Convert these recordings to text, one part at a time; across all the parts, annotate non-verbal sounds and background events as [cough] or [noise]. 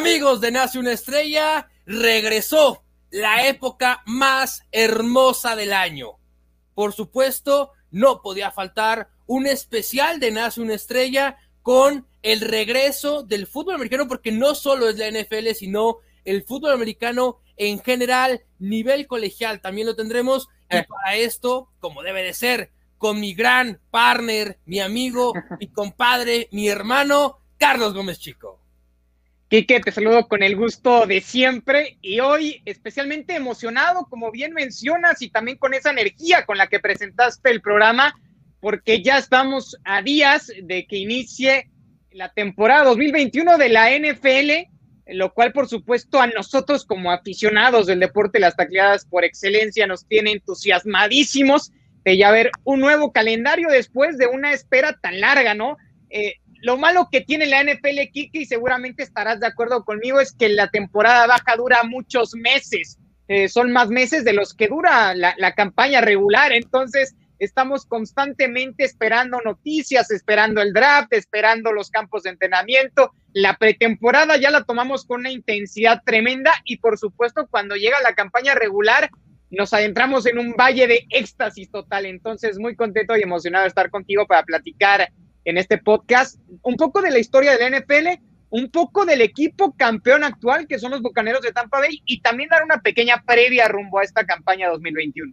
Amigos de Nace una Estrella, regresó la época más hermosa del año. Por supuesto, no podía faltar un especial de Nace una Estrella con el regreso del fútbol americano, porque no solo es la NFL, sino el fútbol americano en general, nivel colegial, también lo tendremos. Y eh. para esto, como debe de ser, con mi gran partner, mi amigo, mi compadre, mi hermano, Carlos Gómez Chico. Quique, te saludo con el gusto de siempre y hoy especialmente emocionado, como bien mencionas, y también con esa energía con la que presentaste el programa, porque ya estamos a días de que inicie la temporada 2021 de la NFL, lo cual por supuesto a nosotros como aficionados del deporte, las tacleadas por excelencia, nos tiene entusiasmadísimos de ya ver un nuevo calendario después de una espera tan larga, ¿no? Eh, lo malo que tiene la NFL, Kiki, y seguramente estarás de acuerdo conmigo, es que la temporada baja dura muchos meses. Eh, son más meses de los que dura la, la, campaña regular. Entonces, estamos constantemente esperando noticias, esperando el draft, esperando los campos de entrenamiento. La pretemporada ya la tomamos con una intensidad tremenda y, por supuesto, cuando llega la campaña regular, nos adentramos en un valle de éxtasis total. Entonces, muy contento y emocionado de estar contigo para platicar en este podcast un poco de la historia del NFL, un poco del equipo campeón actual, que son los Bucaneros de Tampa Bay, y también dar una pequeña previa rumbo a esta campaña 2021.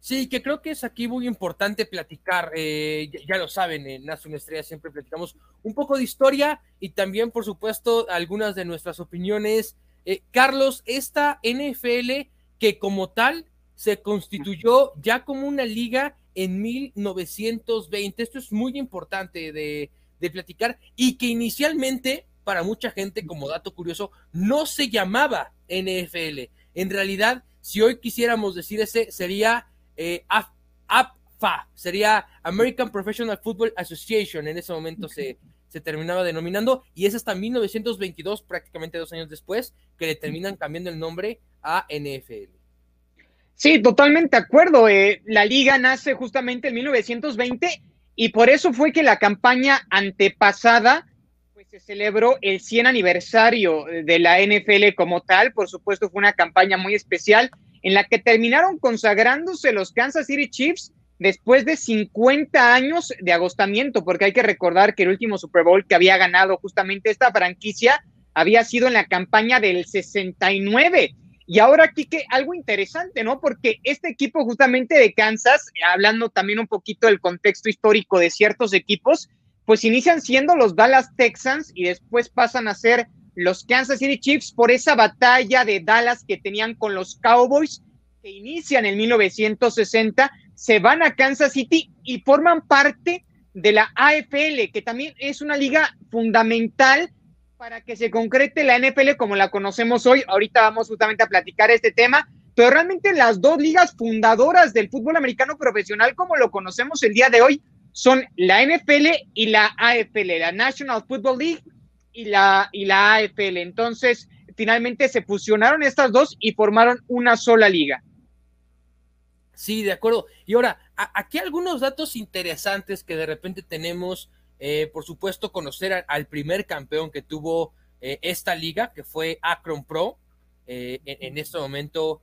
Sí, que creo que es aquí muy importante platicar, eh, ya, lo saben, en Nace una Estrella siempre platicamos un poco de historia y también, por supuesto, algunas de nuestras opiniones. Eh, Carlos, esta NFL que como tal se constituyó ya como una liga en 1920. Esto es muy importante de, platicar y que inicialmente, para mucha gente, como dato curioso, no se llamaba NFL. En realidad, si hoy quisiéramos decir ese, sería eh, APFA, sería American Professional Football Association. En ese momento se, se terminaba denominando y es hasta 1922, prácticamente dos años después, que le terminan cambiando el nombre a NFL. Sí, totalmente de acuerdo. Eh, la liga nace justamente en 1920 y por eso fue que la campaña antepasada pues, se celebró el 100 aniversario de la NFL como tal. Por supuesto, fue una campaña muy especial en la que terminaron consagrándose los Kansas City Chiefs después de 50 años de agostamiento, porque hay que recordar que el último Super Bowl que había ganado justamente esta franquicia había sido en la campaña del 69 y ahora aquí que algo interesante, ¿no? Porque este equipo justamente de Kansas, hablando también un poquito del contexto histórico de ciertos equipos, pues inician siendo los Dallas Texans y después pasan a ser los Kansas City Chiefs por esa batalla de Dallas que tenían con los Cowboys que inician en 1960, se van a Kansas City y forman parte de la AFL, que también es una liga fundamental para que se concrete la NFL como la conocemos hoy. Ahorita vamos justamente a platicar este tema, pero realmente las dos ligas fundadoras del fútbol americano profesional como lo conocemos el día de hoy son la NFL y la AFL, la National Football League y la, y la AFL. Entonces, finalmente se fusionaron estas dos y formaron una sola liga. Sí, de acuerdo. Y ahora, aquí algunos datos interesantes que de repente tenemos eh, por supuesto, conocer al primer campeón que tuvo eh, esta liga, que fue Akron Pro. Eh, en, este momento,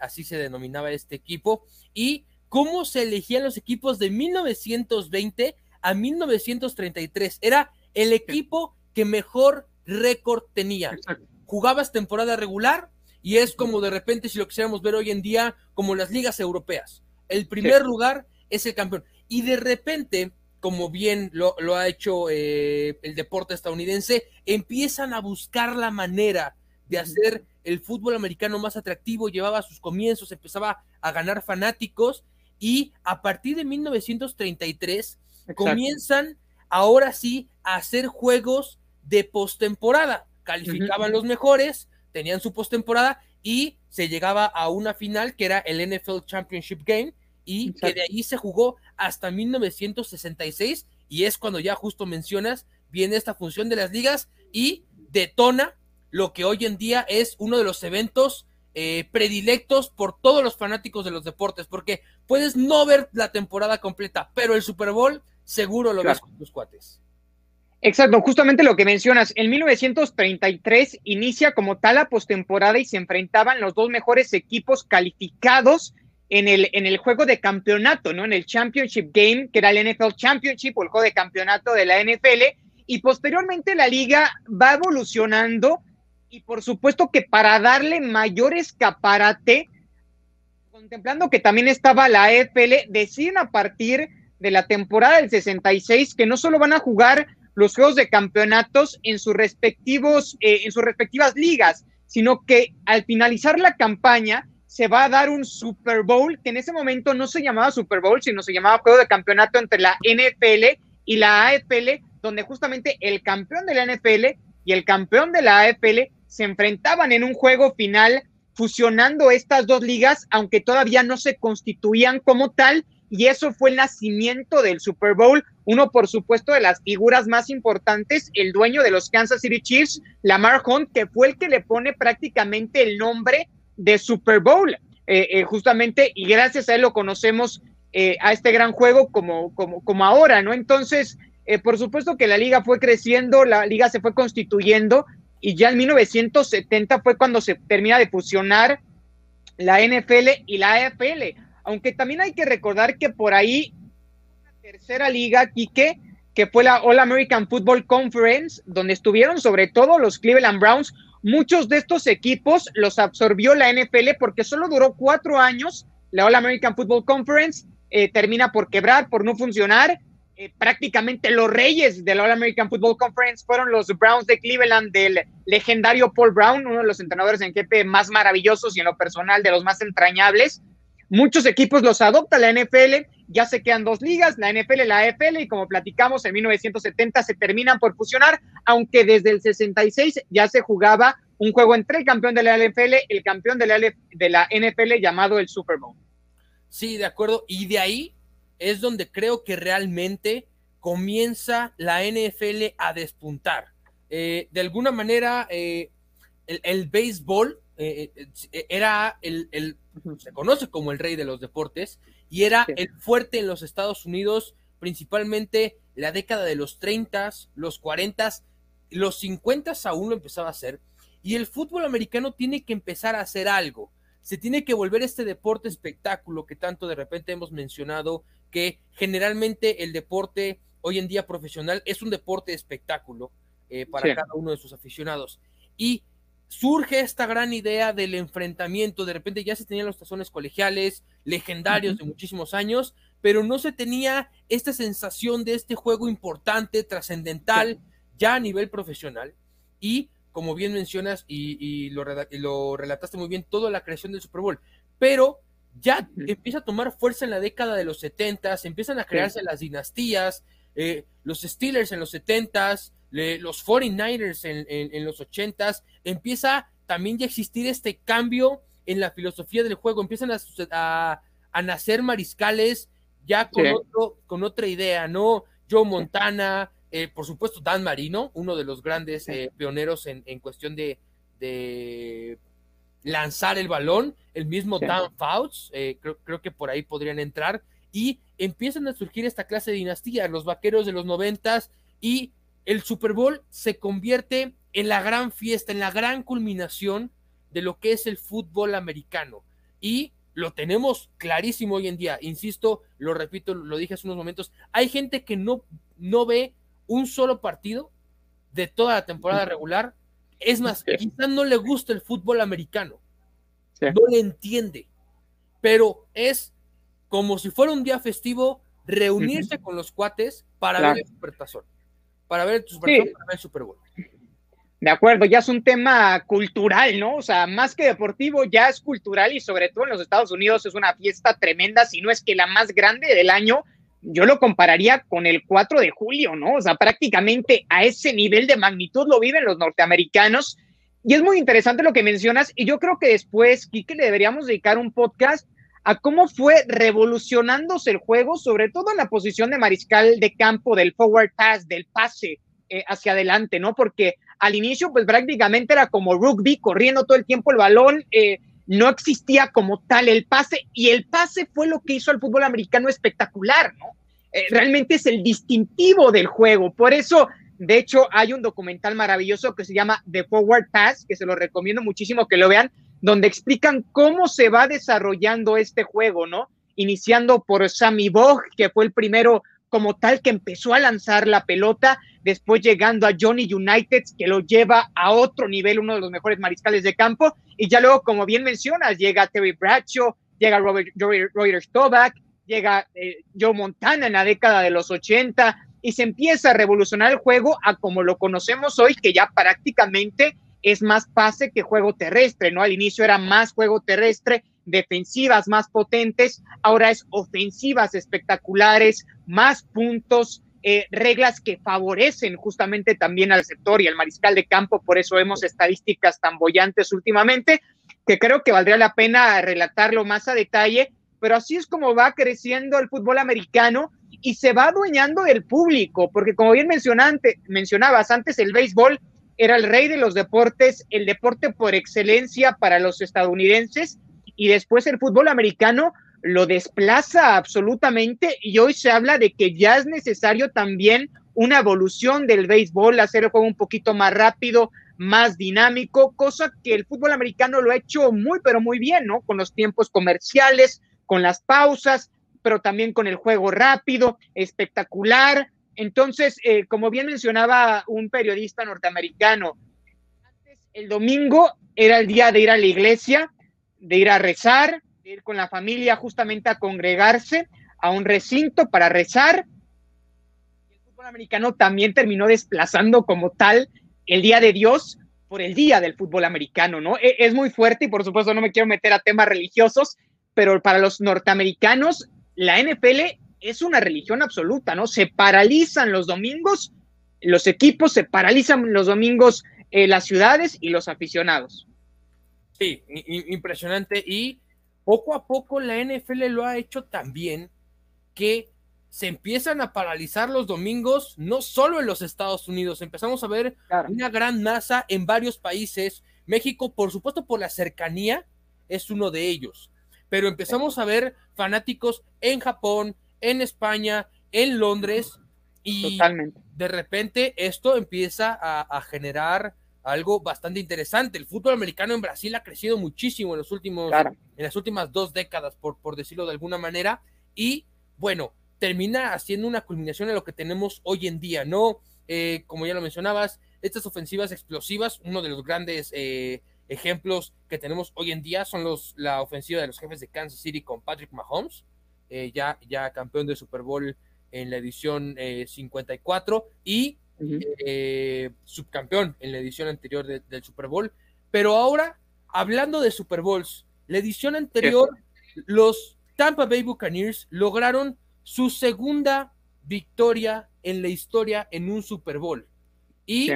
así se denominaba este equipo. Y cómo se elegían los equipos de 1920 a 1933. Era el equipo que mejor récord tenía. Jugabas temporada regular y es como de repente, si lo quisiéramos ver hoy en día, como las ligas europeas. El primer lugar es el campeón. Y de repente, como bien lo, ha hecho eh, el deporte estadounidense, empiezan a buscar la manera de hacer el fútbol americano más atractivo, llevaba sus comienzos, empezaba a ganar fanáticos y a partir de 1933 comienzan ahora sí a hacer juegos de postemporada. Calificaban los mejores, tenían su postemporada y se llegaba a una final que era el NFL Championship Game y que de ahí se jugó hasta 1966 y es cuando ya justo mencionas, viene esta función de las ligas y detona lo que hoy en día es uno de los eventos eh, predilectos por todos los fanáticos de los deportes, porque puedes no ver la temporada completa, pero el Super Bowl seguro lo ves con tus cuates. Exacto, justamente lo que mencionas. En 1933 inicia como tal la postemporada y se enfrentaban los dos mejores equipos calificados en el, en el juego de campeonato, ¿no? En el Championship Game, que era el NFL Championship o el juego de campeonato de la NFL. Y posteriormente la liga va evolucionando y por supuesto que para darle mayor escaparate, contemplando que también estaba la AFL, deciden a partir de la temporada del 66 que no solo van a jugar los juegos de campeonatos en sus respectivos, eh, en sus respectivas ligas, sino que al finalizar la campaña se va a dar un Super Bowl, que en ese momento no se llamaba Super Bowl, sino se llamaba Juego de Campeonato entre la NFL y la AFL, donde justamente el campeón de la NFL y el campeón de la AFL se enfrentaban en un juego final fusionando estas dos ligas, aunque todavía no se constituían como tal, y eso fue el nacimiento del Super Bowl. Uno, por supuesto, de las figuras más importantes, el dueño de los Kansas City Chiefs, Lamar Hunt, que fue el que le pone prácticamente el nombre de Super Bowl, eh, eh, justamente, y gracias a él lo conocemos eh, a este gran juego como, como, como ahora, ¿no? Entonces, por supuesto que la liga fue creciendo, la liga se fue constituyendo, y ya en 1970 fue cuando se termina de fusionar la NFL y la AFL aunque también hay que recordar que por ahí una tercera liga, Quique, que fue la All American Football Conference, donde estuvieron sobre todo los Cleveland Browns. Muchos de estos equipos los absorbió la NFL porque solo duró cuatro años. La All American Football Conference eh, termina por quebrar, por no funcionar. Eh, prácticamente los reyes de la All American Football Conference fueron los Browns de Cleveland del legendario Paul Brown, uno de los entrenadores en jefe más maravillosos y en lo personal de los más entrañables. Muchos equipos los adopta la NFL, ya se quedan dos ligas, la NFL y la AFL, y como platicamos, en 1970 se terminan por fusionar, aunque desde el 66 ya se jugaba un juego entre el campeón de la NFL y el campeón de la, de la NFL llamado el Super Bowl. Sí, de acuerdo, y de ahí es donde creo que realmente comienza la NFL a despuntar. Eh, de alguna manera, eh, el, el béisbol eh, eh, era el, se conoce como el rey de los deportes y era el fuerte en los Estados Unidos, principalmente la década de los 30, los 40, los 50 aún lo empezaba a hacer. Y el fútbol americano tiene que empezar a hacer algo. Se tiene que volver este deporte espectáculo que tanto de repente hemos mencionado, que generalmente el deporte hoy en día profesional es un deporte espectáculo para cada uno de sus aficionados. Y surge esta gran idea del enfrentamiento. De repente ya se tenían los tazones colegiales, legendarios de muchísimos años, pero no se tenía esta sensación de este juego importante, trascendental, ya a nivel profesional. Y como bien mencionas y, lo, relataste muy bien, toda la creación del Super Bowl. Pero ya empieza a tomar fuerza en la década de los 70, empiezan a crearse las dinastías, eh, los Steelers en los 70s, los 49ers en, los 80s, empieza también ya a existir este cambio en la filosofía del juego, empiezan a, nacer mariscales ya con, otro, con otra idea, ¿no? Joe Montana, eh, por supuesto Dan Marino, uno de los grandes eh, pioneros en, cuestión de, lanzar el balón, el mismo Dan Fouts, eh, creo, creo, que por ahí podrían entrar, y empiezan a surgir esta clase de dinastía, los vaqueros de los noventas y el Super Bowl se convierte en la gran fiesta, en la gran culminación de lo que es el fútbol americano. Y lo tenemos clarísimo hoy en día. Insisto, lo repito, lo dije hace unos momentos, hay gente que no, no ve un solo partido de toda la temporada regular. Es más, quizás no le gusta el fútbol americano. No le entiende. Pero es como si fuera un día festivo reunirse con los cuates para ver el supertazón para ver el Super, el Super Bowl. De acuerdo, ya es un tema cultural, ¿no? O sea, más que deportivo, ya es cultural y sobre todo en los Estados Unidos es una fiesta tremenda, si no es que la más grande del año. Yo lo compararía con el 4 de julio, ¿no? O sea, prácticamente a ese nivel de magnitud lo viven los norteamericanos. Y es muy interesante lo que mencionas y yo creo que después, Kike, le deberíamos dedicar un podcast a cómo fue revolucionándose el juego, sobre todo en la posición de mariscal de campo, del forward pass, del pase eh, hacia adelante, ¿no? Porque al inicio, pues prácticamente era como rugby, corriendo todo el tiempo el balón, eh, no existía como tal el pase, y el pase fue lo que hizo al fútbol americano espectacular, ¿no? Eh, realmente es el distintivo del juego, por eso De hecho, hay un documental maravilloso que se llama The Forward Pass, que se lo recomiendo muchísimo que lo vean, donde explican cómo se va desarrollando este juego, ¿no? Iniciando por Sammy Bog, que fue el primero como tal que empezó a lanzar la pelota, después llegando a Johnny United, que lo lleva a otro nivel, uno de los mejores mariscales de campo, y ya luego, como bien mencionas, llega Terry Bradshaw, llega Robert, Robert, llega eh, Joe Montana en la década de los 80, y se empieza a revolucionar el juego a como lo conocemos hoy, que ya prácticamente es más pase que juego terrestre, ¿no? Al inicio era más juego terrestre, defensivas más potentes, ahora es ofensivas espectaculares, más puntos, eh, reglas que favorecen justamente también al sector y al mariscal de campo, por eso vemos estadísticas tan bollantes últimamente, que creo que valdría la pena relatarlo más a detalle, pero así es como va creciendo el fútbol americano y se va adueñando del público, porque como bien mencionabas antes, el béisbol era el rey de los deportes, el deporte por excelencia para los estadounidenses, y después el fútbol americano lo desplaza absolutamente y hoy se habla de que ya es necesario también una evolución del béisbol, hacer el juego un poquito más rápido, más dinámico, cosa que el fútbol americano lo ha hecho muy, pero muy bien, ¿no? Con los tiempos comerciales, con las pausas, pero también con el juego rápido, espectacular. Entonces, eh, como bien mencionaba un periodista norteamericano, antes el domingo era el día de ir a la iglesia, de ir a rezar, de ir con la familia justamente a congregarse a un recinto para rezar. El fútbol americano también terminó desplazando como tal el Día de Dios por el Día del Fútbol Americano, ¿no? E, es muy fuerte y por supuesto no me quiero meter a temas religiosos, pero para los norteamericanos la NFL es una religión absoluta, ¿no? Se paralizan los domingos, los equipos se paralizan los domingos eh, las ciudades y los aficionados. Sí, impresionante. Y poco a poco la NFL lo ha hecho también que se empiezan a paralizar los domingos, no solo en los Estados Unidos, empezamos a ver una gran masa en varios países. México, por supuesto, por la cercanía, es uno de ellos. Pero empezamos a ver fanáticos en Japón, en España, en Londres, y de repente esto empieza a generar algo bastante interesante. El fútbol americano en Brasil ha crecido muchísimo en los últimos, en las últimas dos décadas, por, por decirlo de alguna manera, y bueno, termina haciendo una culminación en lo que tenemos hoy en día, ¿no? Eh, como ya lo mencionabas, estas ofensivas explosivas, uno de los grandes eh, ejemplos que tenemos hoy en día son los, la ofensiva de los jefes de Kansas City con Patrick Mahomes, eh, ya, ya campeón de Super Bowl en la edición 54, y eh, subcampeón en la edición anterior del Super Bowl. Pero ahora, hablando de Super Bowls, la edición anterior, los Tampa Bay Buccaneers lograron su segunda victoria en la historia en un Super Bowl. Y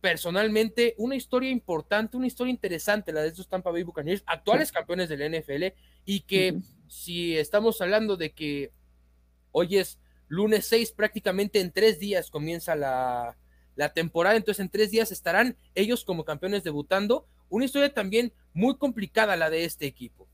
personalmente, una historia importante, una historia interesante, la de estos Tampa Bay Buccaneers, actuales campeones del NFL, y que si estamos hablando de que hoy es lunes 6, prácticamente en tres días comienza la, temporada, entonces en tres días estarán ellos como campeones debutando. Una historia también muy complicada la de este equipo.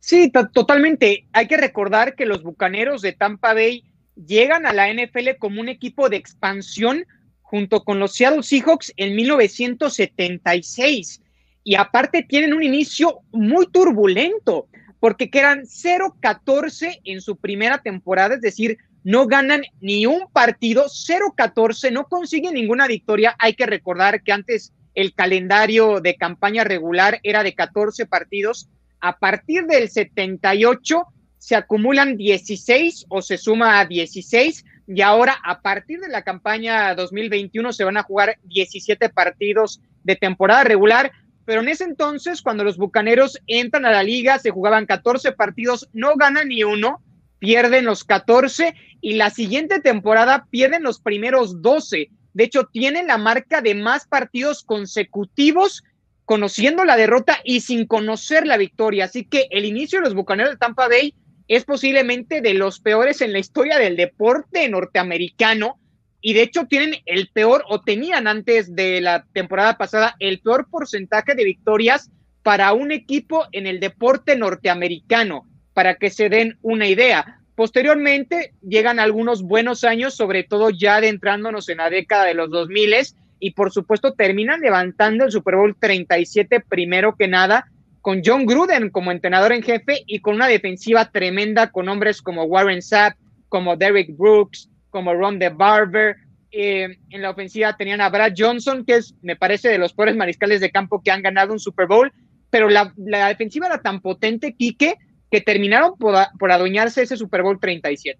Sí, totalmente. Hay que recordar que los Bucaneros de Tampa Bay llegan a la NFL como un equipo de expansión junto con los Seattle Seahawks en 1976. Y aparte tienen un inicio muy turbulento porque quedan 0-14 en su primera temporada, es decir, no ganan ni un partido, 0-14, no consiguen ninguna victoria. Hay que recordar que antes el calendario de campaña regular era de 14 partidos. A partir del 78 se acumulan 16 o se suma a 16 y ahora a partir de la campaña 2021 se van a jugar 17 partidos de temporada regular pero en ese entonces, cuando los Bucaneros entran a la liga, se jugaban 14 partidos, no ganan ni uno, pierden los 14 y la siguiente temporada pierden los primeros 12. De hecho, tienen la marca de más partidos consecutivos conociendo la derrota y sin conocer la victoria. Así que el inicio de los Bucaneros de Tampa Bay es posiblemente de los peores en la historia del deporte norteamericano y de hecho tienen el peor o tenían antes de la temporada pasada el peor porcentaje de victorias para un equipo en el deporte norteamericano, para que se den una idea. Posteriormente llegan algunos buenos años, sobre todo ya adentrándonos en la década de los 2000 y por supuesto terminan levantando el Super Bowl 37 primero que nada con John Gruden como entrenador en jefe y con una defensiva tremenda con hombres como Warren Sapp, como Derek Brooks, como Ron de Barber. Eh, en la ofensiva tenían a Brad Johnson, que es, me parece, de los peores mariscales de campo que han ganado un Super Bowl, pero la, defensiva era tan potente, Quique, que terminaron por, por adueñarse ese Super Bowl 37.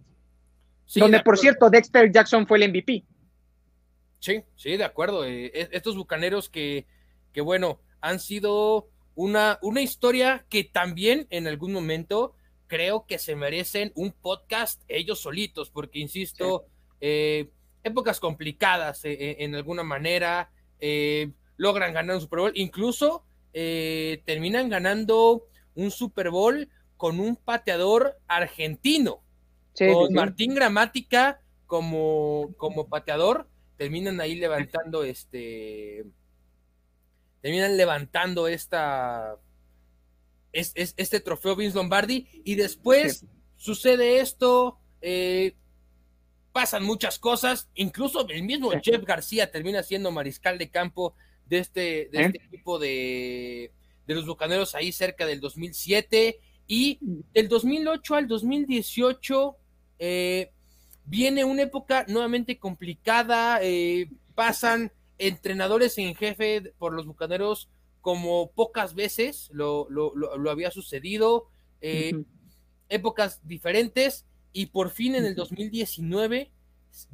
donde, por cierto, Dexter Jackson fue el MVP. Sí, sí, de acuerdo. Eh, estos bucaneros que, que, bueno, han sido una, una historia que también en algún momento creo que se merecen un podcast ellos solitos, porque insisto, eh, épocas complicadas eh, en alguna manera, logran ganar un Super Bowl, incluso terminan ganando un Super Bowl con un pateador argentino, con Martín Gramática como, como pateador terminan ahí levantando este, terminan levantando esta, es, este trofeo Vince Lombardi y después sucede esto, eh, pasan muchas cosas, incluso el mismo Jeff García termina siendo mariscal de campo de este, de este equipo de, de los Bucaneros ahí cerca del 2007 y del 2008 al 2018 eh, viene una época nuevamente complicada, eh, pasan entrenadores en jefe por los bucaneros como pocas veces lo, había sucedido, eh, épocas diferentes y por fin en el 2019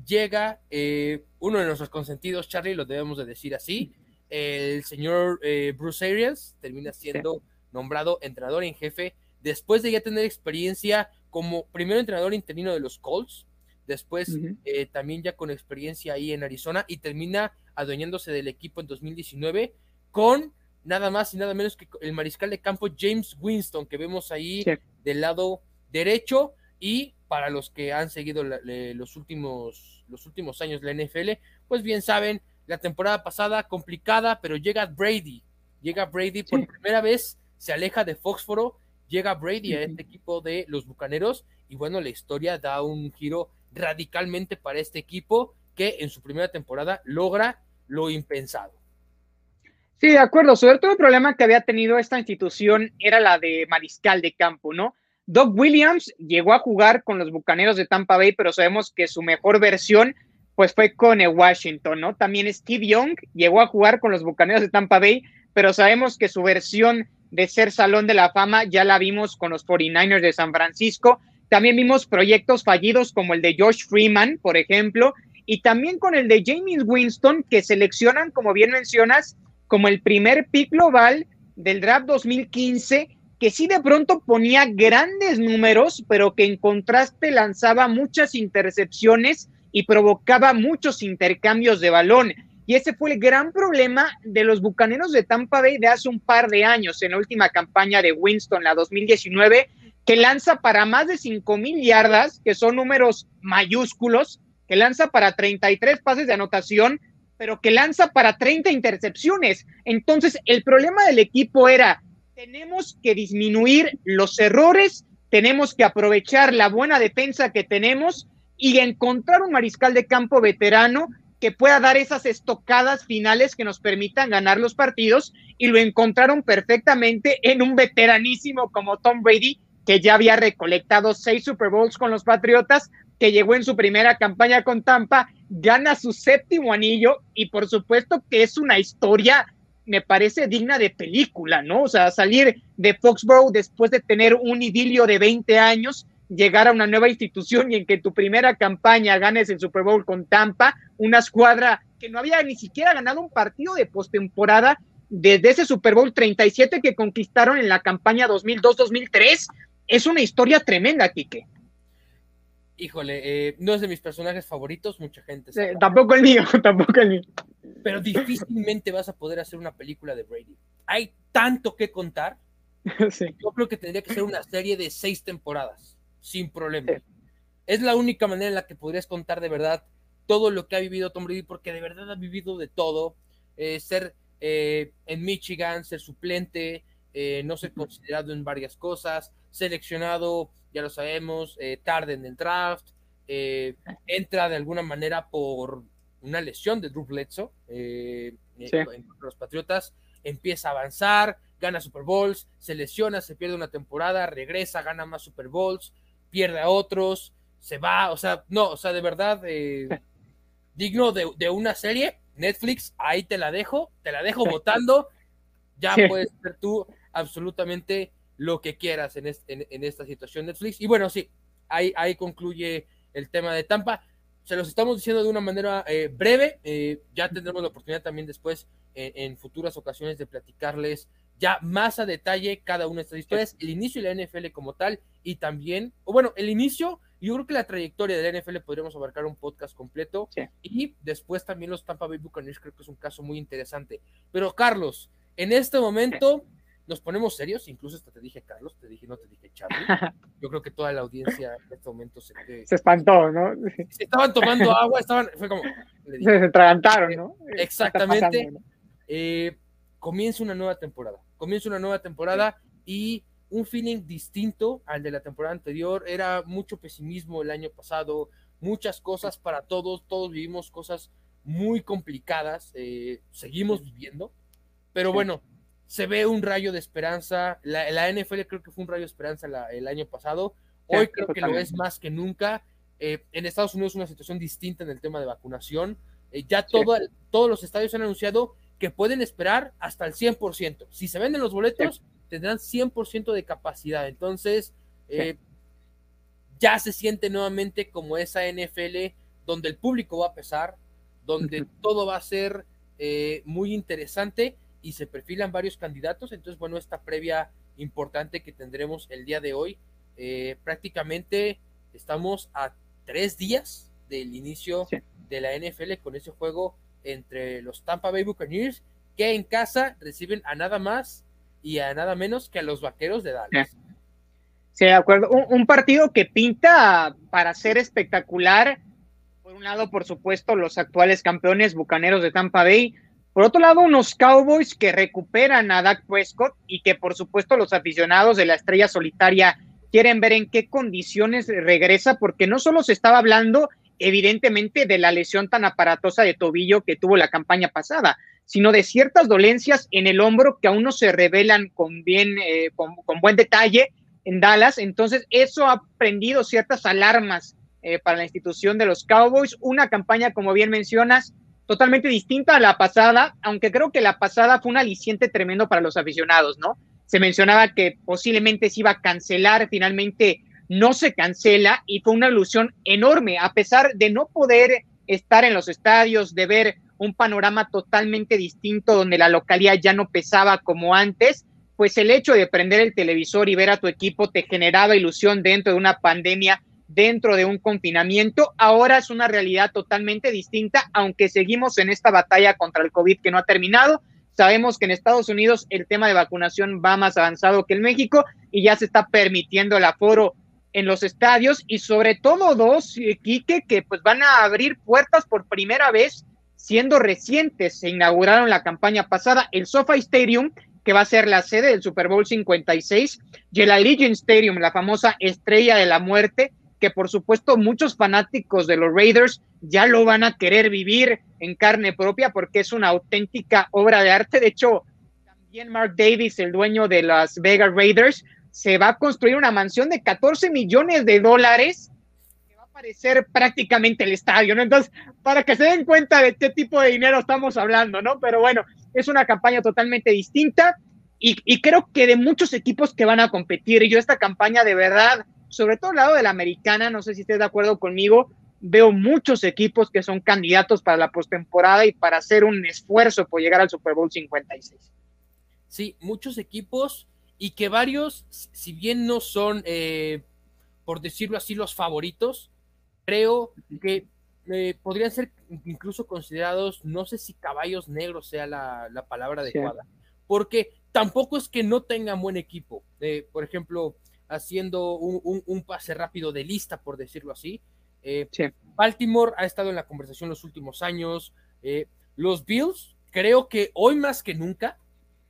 llega eh, uno de nuestros consentidos, Charlie, lo debemos de decir así, el señor Bruce Arians termina siendo nombrado entrenador en jefe después de ya tener experiencia como primer entrenador interino de los Colts, después eh, también ya con experiencia ahí en Arizona y termina adueñándose del equipo en 2019 con nada más y nada menos que el mariscal de campo James Winston que vemos ahí del lado derecho. Y para los que han seguido los últimos los últimos años la NFL pues bien saben la temporada pasada complicada pero llega Brady. Llega Brady por primera vez se aleja de Foxboro llega Brady a este equipo de los Bucaneros. Y bueno la historia da un giro radicalmente para este equipo que en su primera temporada logra lo impensado. Sí, de acuerdo. Sobre todo el problema que había tenido esta institución era la de mariscal de campo, ¿no? Doug Williams llegó a jugar con los Bucaneros de Tampa Bay, pero sabemos que su mejor versión pues fue con el Washington, ¿no? También Steve Young llegó a jugar con los Bucaneros de Tampa Bay, pero sabemos que su versión de ser Salón de la Fama ya la vimos con los 49ers de San Francisco también vimos proyectos fallidos como el de Josh Freeman, por ejemplo, y también con el de James Winston, que seleccionan, como bien mencionas, como el primer pick global del draft 2015, que sí de pronto ponía grandes números, pero que en contraste lanzaba muchas intercepciones y provocaba muchos intercambios de balón. Y ese fue el gran problema de los Bucaneros de Tampa Bay de hace un par de años, en la última campaña de Winston, la 2019, que lanza para más de 5 mil yardas, que son números mayúsculos, que lanza para 33 pases de anotación, pero que lanza para 30 intercepciones. Entonces, el problema del equipo era, tenemos que disminuir los errores, tenemos que aprovechar la buena defensa que tenemos y encontrar un mariscal de campo veterano que pueda dar esas estocadas finales que nos permitan ganar los partidos y lo encontraron perfectamente en un veteranísimo como Tom Brady, que ya había recolectado seis Super Bowls con los Patriotas, que llegó en su primera campaña con Tampa, gana su séptimo anillo y por supuesto que es una historia, me parece digna de película, ¿no? O sea, salir de Foxborough después de tener un idilio de 20 años, llegar a una nueva institución y en que tu primera campaña ganes el Super Bowl con Tampa, una escuadra que no había ni siquiera ganado un partido de postemporada desde ese Super Bowl 37 que conquistaron en la campaña 2002-2003 es una historia tremenda, Quique. Híjole, eh, no es de mis personajes favoritos, mucha gente. tampoco el mío, [laughs] tampoco el mío. Pero difícilmente vas a poder hacer una película de Brady. Hay tanto que contar. [laughs] Yo creo que tendría que ser una serie de seis temporadas, sin problema. Es la única manera en la que podrías contar de verdad todo lo que ha vivido Tom Brady, porque de verdad ha vivido de todo. Eh, ser eh, en Michigan, ser suplente, no ser considerado en varias cosas, seleccionado ya lo sabemos, eh, tarde en el draft, eh, entra de alguna manera por una lesión de Drew Bledsoe eh, en los Patriotas, empieza a avanzar, gana Super Bowls, se lesiona, se pierde una temporada, regresa, gana más Super Bowls, pierde a otros, se va, o sea, no, o sea, de verdad, digno de, una serie, Netflix, ahí te la dejo, te la dejo votando, ya puedes ser tú absolutamente lo que quieras en, en, esta situación Netflix. Y bueno, sí, ahí, ahí concluye el tema de Tampa. Se los estamos diciendo de una manera eh, breve, eh, ya tendremos la oportunidad también después en futuras ocasiones de platicarles ya más a detalle cada una de estas historias, el inicio de la NFL como tal y también, o bueno, el inicio, yo creo que la trayectoria de la NFL podríamos abarcar un podcast completo y después también los Tampa Bay Buccaneers creo que es un caso muy interesante. Pero Carlos, en este momento nos ponemos serios, incluso hasta te dije Carlos, te dije, no te dije Charlie. [laughs] Yo creo que toda la audiencia en este momento se, se espantó, ¿no? Se estaban tomando [laughs] agua, estaban, fue como... se atragantaron, ¿no? Exactamente. Eh, comienza una nueva temporada, comienza una nueva temporada y un feeling distinto al de la temporada anterior. Era mucho pesimismo el año pasado, muchas cosas para todos, todos vivimos cosas muy complicadas, eh, seguimos viviendo, pero bueno, se ve un rayo de esperanza. La, NFL creo que fue un rayo de esperanza el año pasado. Hoy creo que lo es más que nunca. Eh, en Estados Unidos es una situación distinta en el tema de vacunación. Eh, ya todo, todos los estadios han anunciado que pueden esperar hasta el 100%. Si se venden los boletos, tendrán 100% de capacidad. Entonces, eh, ya se siente nuevamente como esa NFL donde el público va a pesar, donde todo va a ser muy interesante y se perfilan varios candidatos. Entonces, bueno, esta previa importante que tendremos el día de hoy, eh, prácticamente estamos a tres días del inicio de la NFL con ese juego entre los Tampa Bay Buccaneers, que en casa reciben a nada más y a nada menos que a los Vaqueros de Dallas. Sí, de acuerdo. un partido que pinta para ser espectacular. Por un lado, por supuesto, los actuales campeones bucaneros de Tampa Bay, por otro lado, unos Cowboys que recuperan a Dak Prescott y que por supuesto los aficionados de la estrella solitaria quieren ver en qué condiciones regresa, porque no solo se estaba hablando evidentemente de la lesión tan aparatosa de tobillo que tuvo la campaña pasada, sino de ciertas dolencias en el hombro que aún no se revelan con bien, eh, con, buen detalle en Dallas. Entonces, eso ha prendido ciertas alarmas eh, para la institución de los Cowboys. Una campaña, como bien mencionas, totalmente distinta a la pasada, aunque creo que la pasada fue un aliciente tremendo para los aficionados, ¿no? Se mencionaba que posiblemente se iba a cancelar, finalmente no se cancela y fue una ilusión enorme, a pesar de no poder estar en los estadios, de ver un panorama totalmente distinto donde la localidad ya no pesaba como antes, pues el hecho de prender el televisor y ver a tu equipo te generaba ilusión dentro de una pandemia dentro de un confinamiento. Ahora es una realidad totalmente distinta, aunque seguimos en esta batalla contra el COVID que no ha terminado. Sabemos que en Estados Unidos el tema de vacunación va más avanzado que en México y ya se está permitiendo el aforo en los estadios y sobre todo dos, eh, Quique, que pues van a abrir puertas por primera vez siendo recientes. Se inauguraron la campaña pasada el SoFi Stadium, que va a ser la sede del Super Bowl 56, y el Allegiant Stadium, la famosa estrella de la muerte, que por supuesto muchos fanáticos de los Raiders ya lo van a querer vivir en carne propia porque es una auténtica obra de arte. De hecho, también Mark Davis, el dueño de las Vegas Raiders, se va a construir una mansión de 14 millones de dólares que va a parecer prácticamente el estadio. Entonces, para que se den cuenta de qué tipo de dinero estamos hablando, ¿no? Pero bueno, es una campaña totalmente distinta y creo que de muchos equipos que van a competir, y yo esta campaña de verdad sobre todo el lado de la americana, no sé si estés de acuerdo conmigo, veo muchos equipos que son candidatos para la postemporada y para hacer un esfuerzo por llegar al Super Bowl 56. Sí, muchos equipos y que varios, si bien no son, eh, por decirlo así, los favoritos, creo que eh, podrían ser incluso considerados, no sé si caballos negros sea la, palabra adecuada, porque tampoco es que no tengan buen equipo. Eh, por ejemplo, haciendo un, pase rápido de lista, por decirlo así. Eh, Baltimore ha estado en la conversación los últimos años. Eh, los Bills, creo que hoy más que nunca,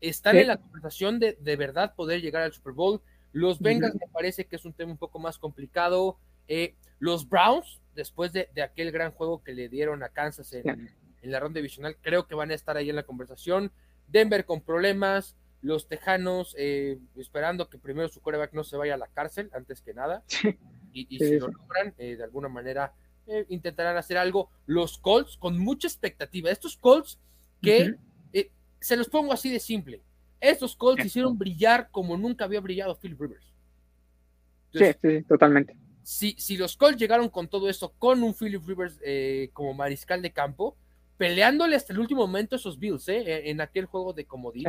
están en la conversación de de verdad poder llegar al Super Bowl. Los Bengals me parece que es un tema un poco más complicado. Eh, los Browns, después de, aquel gran juego que le dieron a Kansas en, la ronda divisional, creo que van a estar ahí en la conversación. Denver con problemas, los Tejanos eh, esperando que primero su coreback no se vaya a la cárcel, antes que nada. [laughs] Y, si lo logran, eh, de alguna manera intentarán hacer algo. Los Colts con mucha expectativa. Estos Colts que se los pongo así de simple. Estos Colts hicieron brillar como nunca había brillado Phil Rivers. sí, sí, totalmente. Si, si, los Colts llegaron con todo eso, con un Philip Rivers eh, como mariscal de campo, peleándole hasta el último momento esos Bills, eh, en aquel juego de comodín.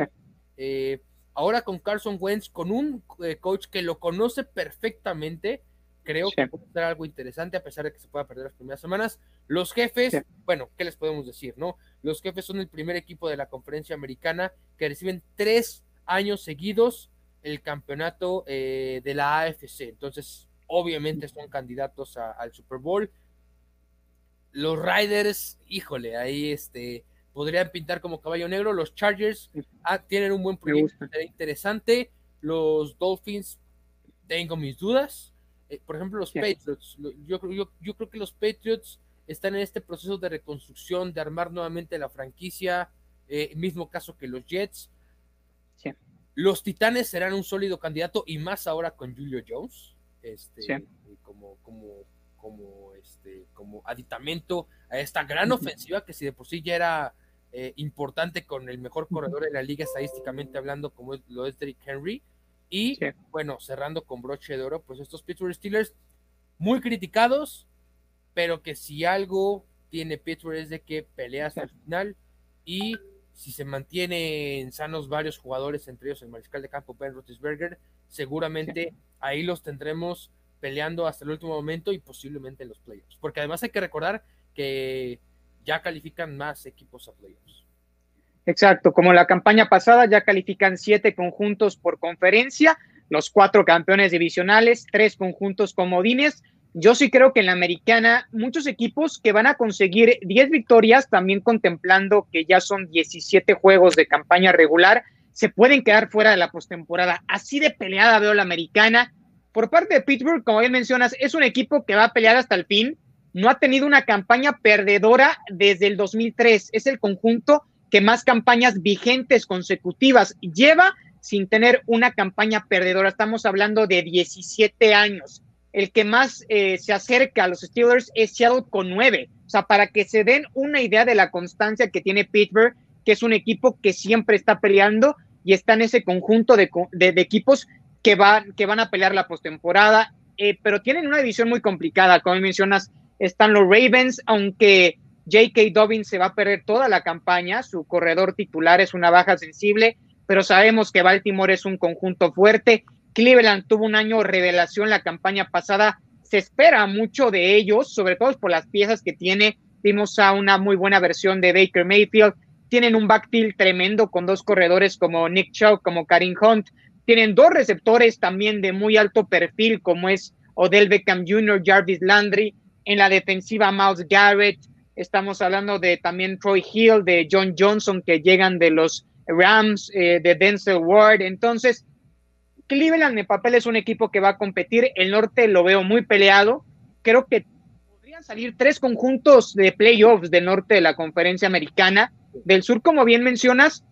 Eh, ahora con Carson Wentz, con un coach que lo conoce perfectamente, creo que puede ser algo interesante, a pesar de que se pueda perder las primeras semanas. Los jefes, bueno, ¿qué les podemos decir, no? Los jefes son el primer equipo de la conferencia americana que reciben tres años seguidos el campeonato eh, de la AFC. Entonces, obviamente son candidatos al Super Bowl. Los Riders, híjole, ahí este podrían pintar como caballo negro. Los Chargers ah, tienen un buen proyecto interesante. Los Dolphins, tengo mis dudas. Eh, por ejemplo, los Patriots. Yo, yo, yo creo que los Patriots están en este proceso de reconstrucción, de armar nuevamente la franquicia, eh, mismo caso que los Jets. Los Titanes serán un sólido candidato y más ahora con Julio Jones, este, como, como, como, este, como aditamento a esta gran ofensiva que si de por sí ya era eh, importante con el mejor corredor de la liga estadísticamente hablando, como lo es Derrick Henry. Y bueno, cerrando con broche de oro, pues estos Pittsburgh Steelers muy criticados, pero que si algo tiene Pittsburgh es de que pelea hasta el final y si se mantienen sanos varios jugadores, entre ellos el mariscal de campo Ben Roethlisberger, seguramente ahí los tendremos peleando hasta el último momento y posiblemente en los playoffs. Porque además hay que recordar que ya califican más equipos a playoffs. Exacto, como la campaña pasada ya califican siete conjuntos por conferencia, los cuatro campeones divisionales, tres conjuntos comodines yo sí creo que en la americana muchos equipos que van a conseguir 10 victorias, también contemplando que ya son 17 juegos de campaña regular, se pueden quedar fuera de la postemporada. Así de peleada veo la americana. Por parte de Pittsburgh, como bien mencionas, es un equipo que va a pelear hasta el fin. No ha tenido una campaña perdedora desde el 2003. Es el conjunto que más campañas vigentes consecutivas lleva sin tener una campaña perdedora. Estamos hablando de 17 años el que más eh, se acerca a los Steelers es Seattle con nueve. O sea, para que se den una idea de la constancia que tiene Pittsburgh, que es un equipo que siempre está peleando y está en ese conjunto de, equipos que, van, que van a pelear la postemporada, eh, pero tienen una división muy complicada. Como mencionas, están los Ravens, aunque J.K. Dobbins se va a perder toda la campaña, su corredor titular es una baja sensible, pero sabemos que Baltimore es un conjunto fuerte Cleveland tuvo un año revelación la campaña pasada. Se espera mucho de ellos, sobre todo por las piezas que tiene. Vimos a una muy buena versión de Baker Mayfield. Tienen un backfield tremendo con dos corredores como Nick Chubb, como Karim Hunt. Tienen dos receptores también de muy alto perfil, como es Odell Beckham Jr., Jarvis Landry. En la defensiva, Miles Garrett. Estamos hablando de también Troy Hill, de John Johnson, que llegan de los Rams, eh, de Denzel Ward. Entonces, Cleveland en papel es un equipo que va a competir. El norte lo veo muy peleado. Creo que podrían salir tres conjuntos de playoffs del norte de la conferencia americana. Del sur, como bien mencionas,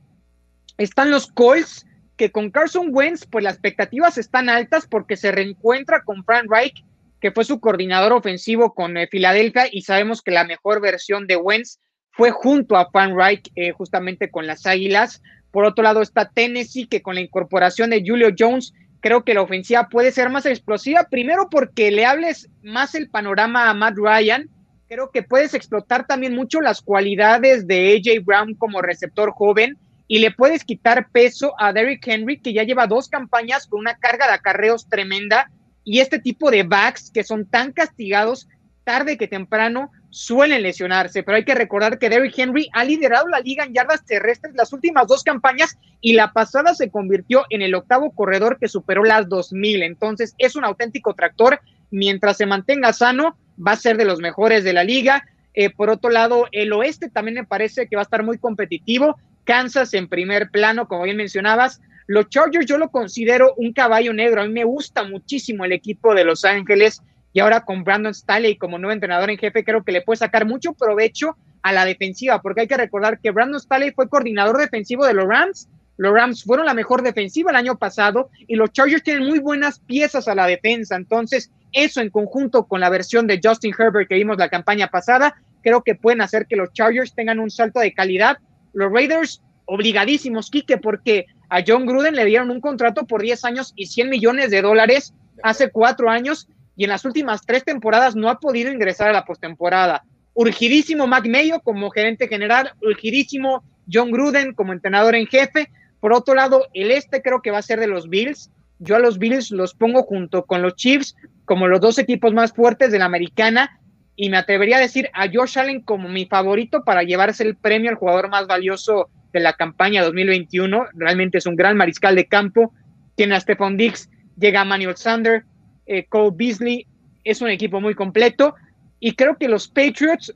están los Colts, que con Carson Wentz, pues las expectativas están altas porque se reencuentra con Frank Reich, que fue su coordinador ofensivo con eh, Filadelfia, y sabemos que la mejor versión de Wentz fue junto a Frank Reich, eh, justamente con las Águilas. Por otro lado está Tennessee, que con la incorporación de Julio Jones, creo que la ofensiva puede ser más explosiva. Primero porque le hables más el panorama a Matt Ryan. Creo que puedes explotar también mucho las cualidades de AJ Brown como receptor joven y le puedes quitar peso a Derrick Henry, que ya lleva dos campañas con una carga de acarreos tremenda. Y este tipo de backs que son tan castigados tarde que temprano suelen lesionarse, pero hay que recordar que Derrick Henry ha liderado la liga en yardas terrestres las últimas dos campañas y la pasada se convirtió en el octavo corredor que superó las 2000. Entonces es un auténtico tractor. Mientras se mantenga sano, va a ser de los mejores de la liga. Eh, por otro lado, el oeste también me parece que va a estar muy competitivo. Kansas en primer plano, como bien mencionabas. Los Chargers yo lo considero un caballo negro. A mí me gusta muchísimo el equipo de Los Ángeles y ahora con Brandon Staley como nuevo entrenador en jefe creo que le puede sacar mucho provecho a la defensiva, porque hay que recordar que Brandon Staley fue coordinador defensivo de los Rams. Los Rams fueron la mejor defensiva el año pasado y los Chargers tienen muy buenas piezas a la defensa. Entonces, eso en conjunto con la versión de Justin Herbert que vimos la campaña pasada, creo que pueden hacer que los Chargers tengan un salto de calidad. Los Raiders, obligadísimos, Quique, porque a John Gruden le dieron un contrato por 10 años y 100 millones de dólares hace cuatro años y en las últimas tres temporadas no ha podido ingresar a la postemporada. Urgidísimo Mac Mayo como gerente general, urgidísimo John Gruden como entrenador en jefe. Por otro lado, el este creo que va a ser de los Bills. Yo a los Bills los pongo junto con los Chiefs como los dos equipos más fuertes de la americana y me atrevería a decir a Josh Allen como mi favorito para llevarse el premio al jugador más valioso de la campaña 2021. Realmente es un gran mariscal de campo. Tiene a Stephon Diggs, llega Manuel Sander, eh, Cole Beasley. Es un equipo muy completo y creo que los Patriots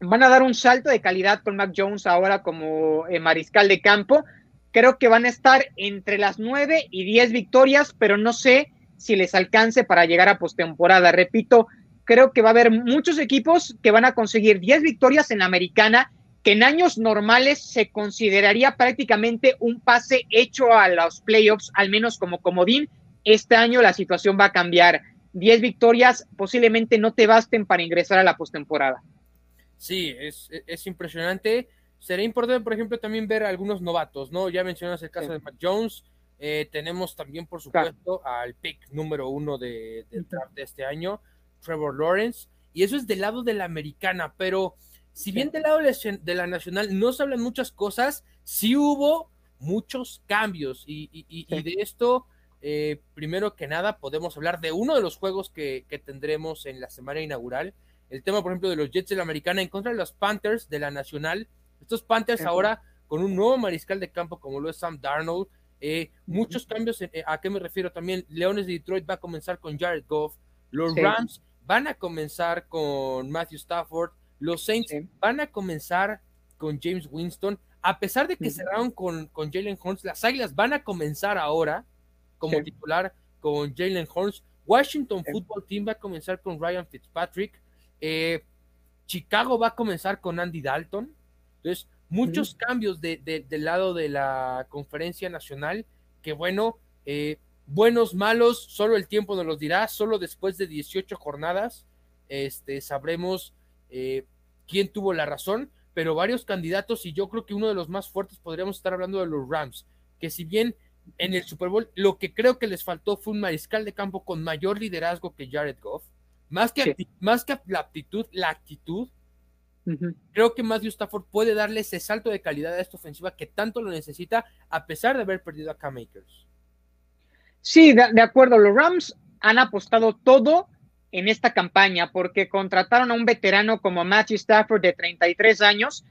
van a dar un salto de calidad con Mac Jones ahora como eh, mariscal de campo. Creo que van a estar entre las nueve y diez victorias, pero no sé si les alcance para llegar a postemporada. Repito, creo que va a haber muchos equipos que van a conseguir 10 victorias en la americana, que en años normales se consideraría prácticamente un pase hecho a los playoffs, al menos como comodín. Este año la situación va a cambiar. 10 victorias posiblemente no te basten para ingresar a la postemporada. Sí, es, es impresionante. Sería importante, por ejemplo, también ver a algunos novatos, ¿no? Ya mencionas el caso de Matt Jones. Eh, tenemos también, por supuesto, al pick número uno de, de, de este año, Trevor Lawrence. Y eso es del lado de la americana, pero si bien del lado de la nacional no se hablan muchas cosas, sí hubo muchos cambios. Y, y, y de esto, eh, primero que nada, podemos hablar de uno de los juegos que, que, tendremos en la semana inaugural. El tema, por ejemplo, de los Jets de la americana en contra de los Panthers de la nacional. Estos Panthers ahora con un nuevo mariscal de campo como lo es Sam Darnold. Eh, muchos cambios, eh, ¿a qué me refiero? También Leones de Detroit va a comenzar con Jared Goff. Los sí. Rams van a comenzar con Matthew Stafford. Los Saints sí. van a comenzar con James Winston. A pesar de que sí. cerraron con, con Jalen Horns, las Águilas van a comenzar ahora como titular con Jalen Horns. Washington Football Team va a comenzar con Ryan Fitzpatrick. Eh, Chicago va a comenzar con Andy Dalton. Entonces, muchos cambios de, de, del lado de la conferencia nacional que bueno, eh, buenos, malos, solo el tiempo nos los dirá, solo después de 18 jornadas este, sabremos eh, quién tuvo la razón, pero varios candidatos y yo creo que uno de los más fuertes podríamos estar hablando de los Rams, que si bien en el Super Bowl lo que creo que les faltó fue un mariscal de campo con mayor liderazgo que Jared Goff, más que, sí. más que la aptitud, la actitud, Uh -huh. Creo que Matthew Stafford puede darle ese salto de calidad a esta ofensiva que tanto lo necesita, a pesar de haber perdido a Cam Akers. Sí, de, de, acuerdo. Los Rams han apostado todo en esta campaña porque contrataron a un veterano como Matthew Stafford de 33 años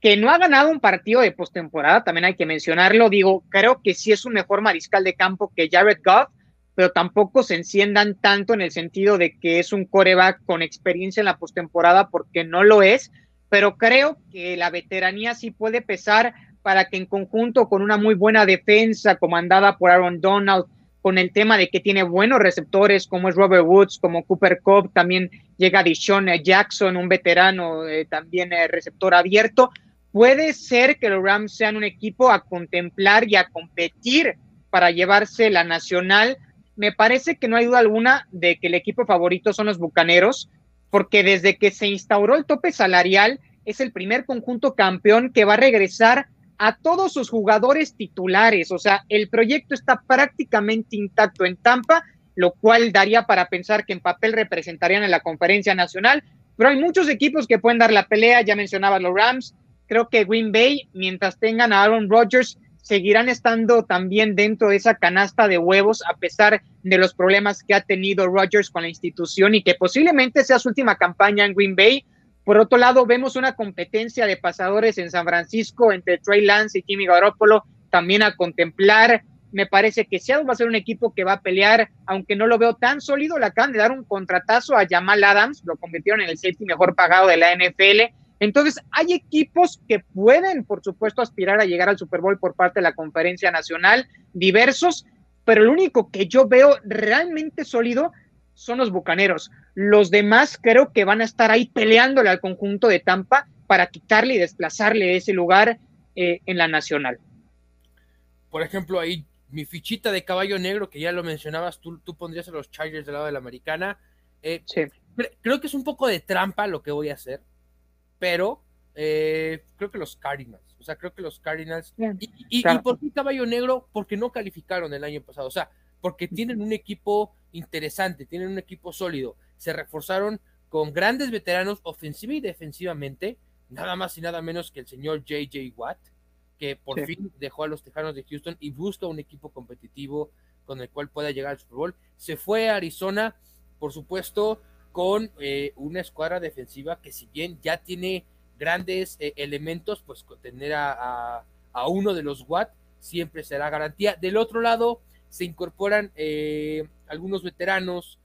que no ha ganado un partido de postemporada, también hay que mencionarlo. Digo, creo que sí es un mejor mariscal de campo que Jared Goff, pero tampoco se enciendan tanto en el sentido de que es un coreback con experiencia en la postemporada, porque no lo es, pero creo que la veteranía sí puede pesar para que en conjunto con una muy buena defensa comandada por Aaron Donald, con el tema de que tiene buenos receptores como es Robert Woods, como Cooper Cobb, también llega Dishon Jackson, un veterano eh, también eh, receptor abierto, puede ser que los Rams sean un equipo a contemplar y a competir para llevarse la nacional. Me parece que no hay duda alguna de que el equipo favorito son los Bucaneros, porque desde que se instauró el tope salarial es el primer conjunto campeón que va a regresar a todos sus jugadores titulares, o sea, el proyecto está prácticamente intacto en Tampa, lo cual daría para pensar que en papel representarían en la conferencia nacional, pero hay muchos equipos que pueden dar la pelea, ya mencionaba los Rams, creo que Green Bay, mientras tengan a Aaron Rodgers, seguirán estando también dentro de esa canasta de huevos a pesar de los problemas que ha tenido Rodgers con la institución y que posiblemente sea su última campaña en Green Bay. Por otro lado, vemos una competencia de pasadores en San Francisco entre Trey Lance y Jimmy Garoppolo también a contemplar. Me parece que Seattle va a ser un equipo que va a pelear, aunque no lo veo tan sólido. Le acaban de dar un contratazo a Jamal Adams, lo convirtieron en el safety mejor pagado de la NFL. Entonces, hay equipos que pueden, por supuesto, aspirar a llegar al Super Bowl por parte de la conferencia nacional, diversos, pero el único que yo veo realmente sólido son los Bucaneros. Los demás creo que van a estar ahí peleándole al conjunto de Tampa para quitarle y desplazarle ese lugar eh, en la nacional. Por ejemplo, ahí mi fichita de caballo negro, que ya lo mencionabas, tú, tú pondrías a los Chargers del lado de la americana. Eh, creo que es un poco de trampa lo que voy a hacer, pero eh, creo que los Cardinals, o sea, creo que los Cardinals. y, por qué caballo negro? Porque no calificaron el año pasado, o sea, porque tienen un equipo interesante, tienen un equipo sólido, se reforzaron con grandes veteranos ofensiva y defensivamente, nada más y nada menos que el señor JJ Watt, que por fin dejó a los Tejanos de Houston y busca un equipo competitivo con el cual pueda llegar al Super Bowl. Se fue a Arizona, por supuesto, con eh, una escuadra defensiva que si bien ya tiene grandes eh, elementos, pues tener a, uno de los Watt siempre será garantía. Del otro lado, se incorporan eh, algunos veteranos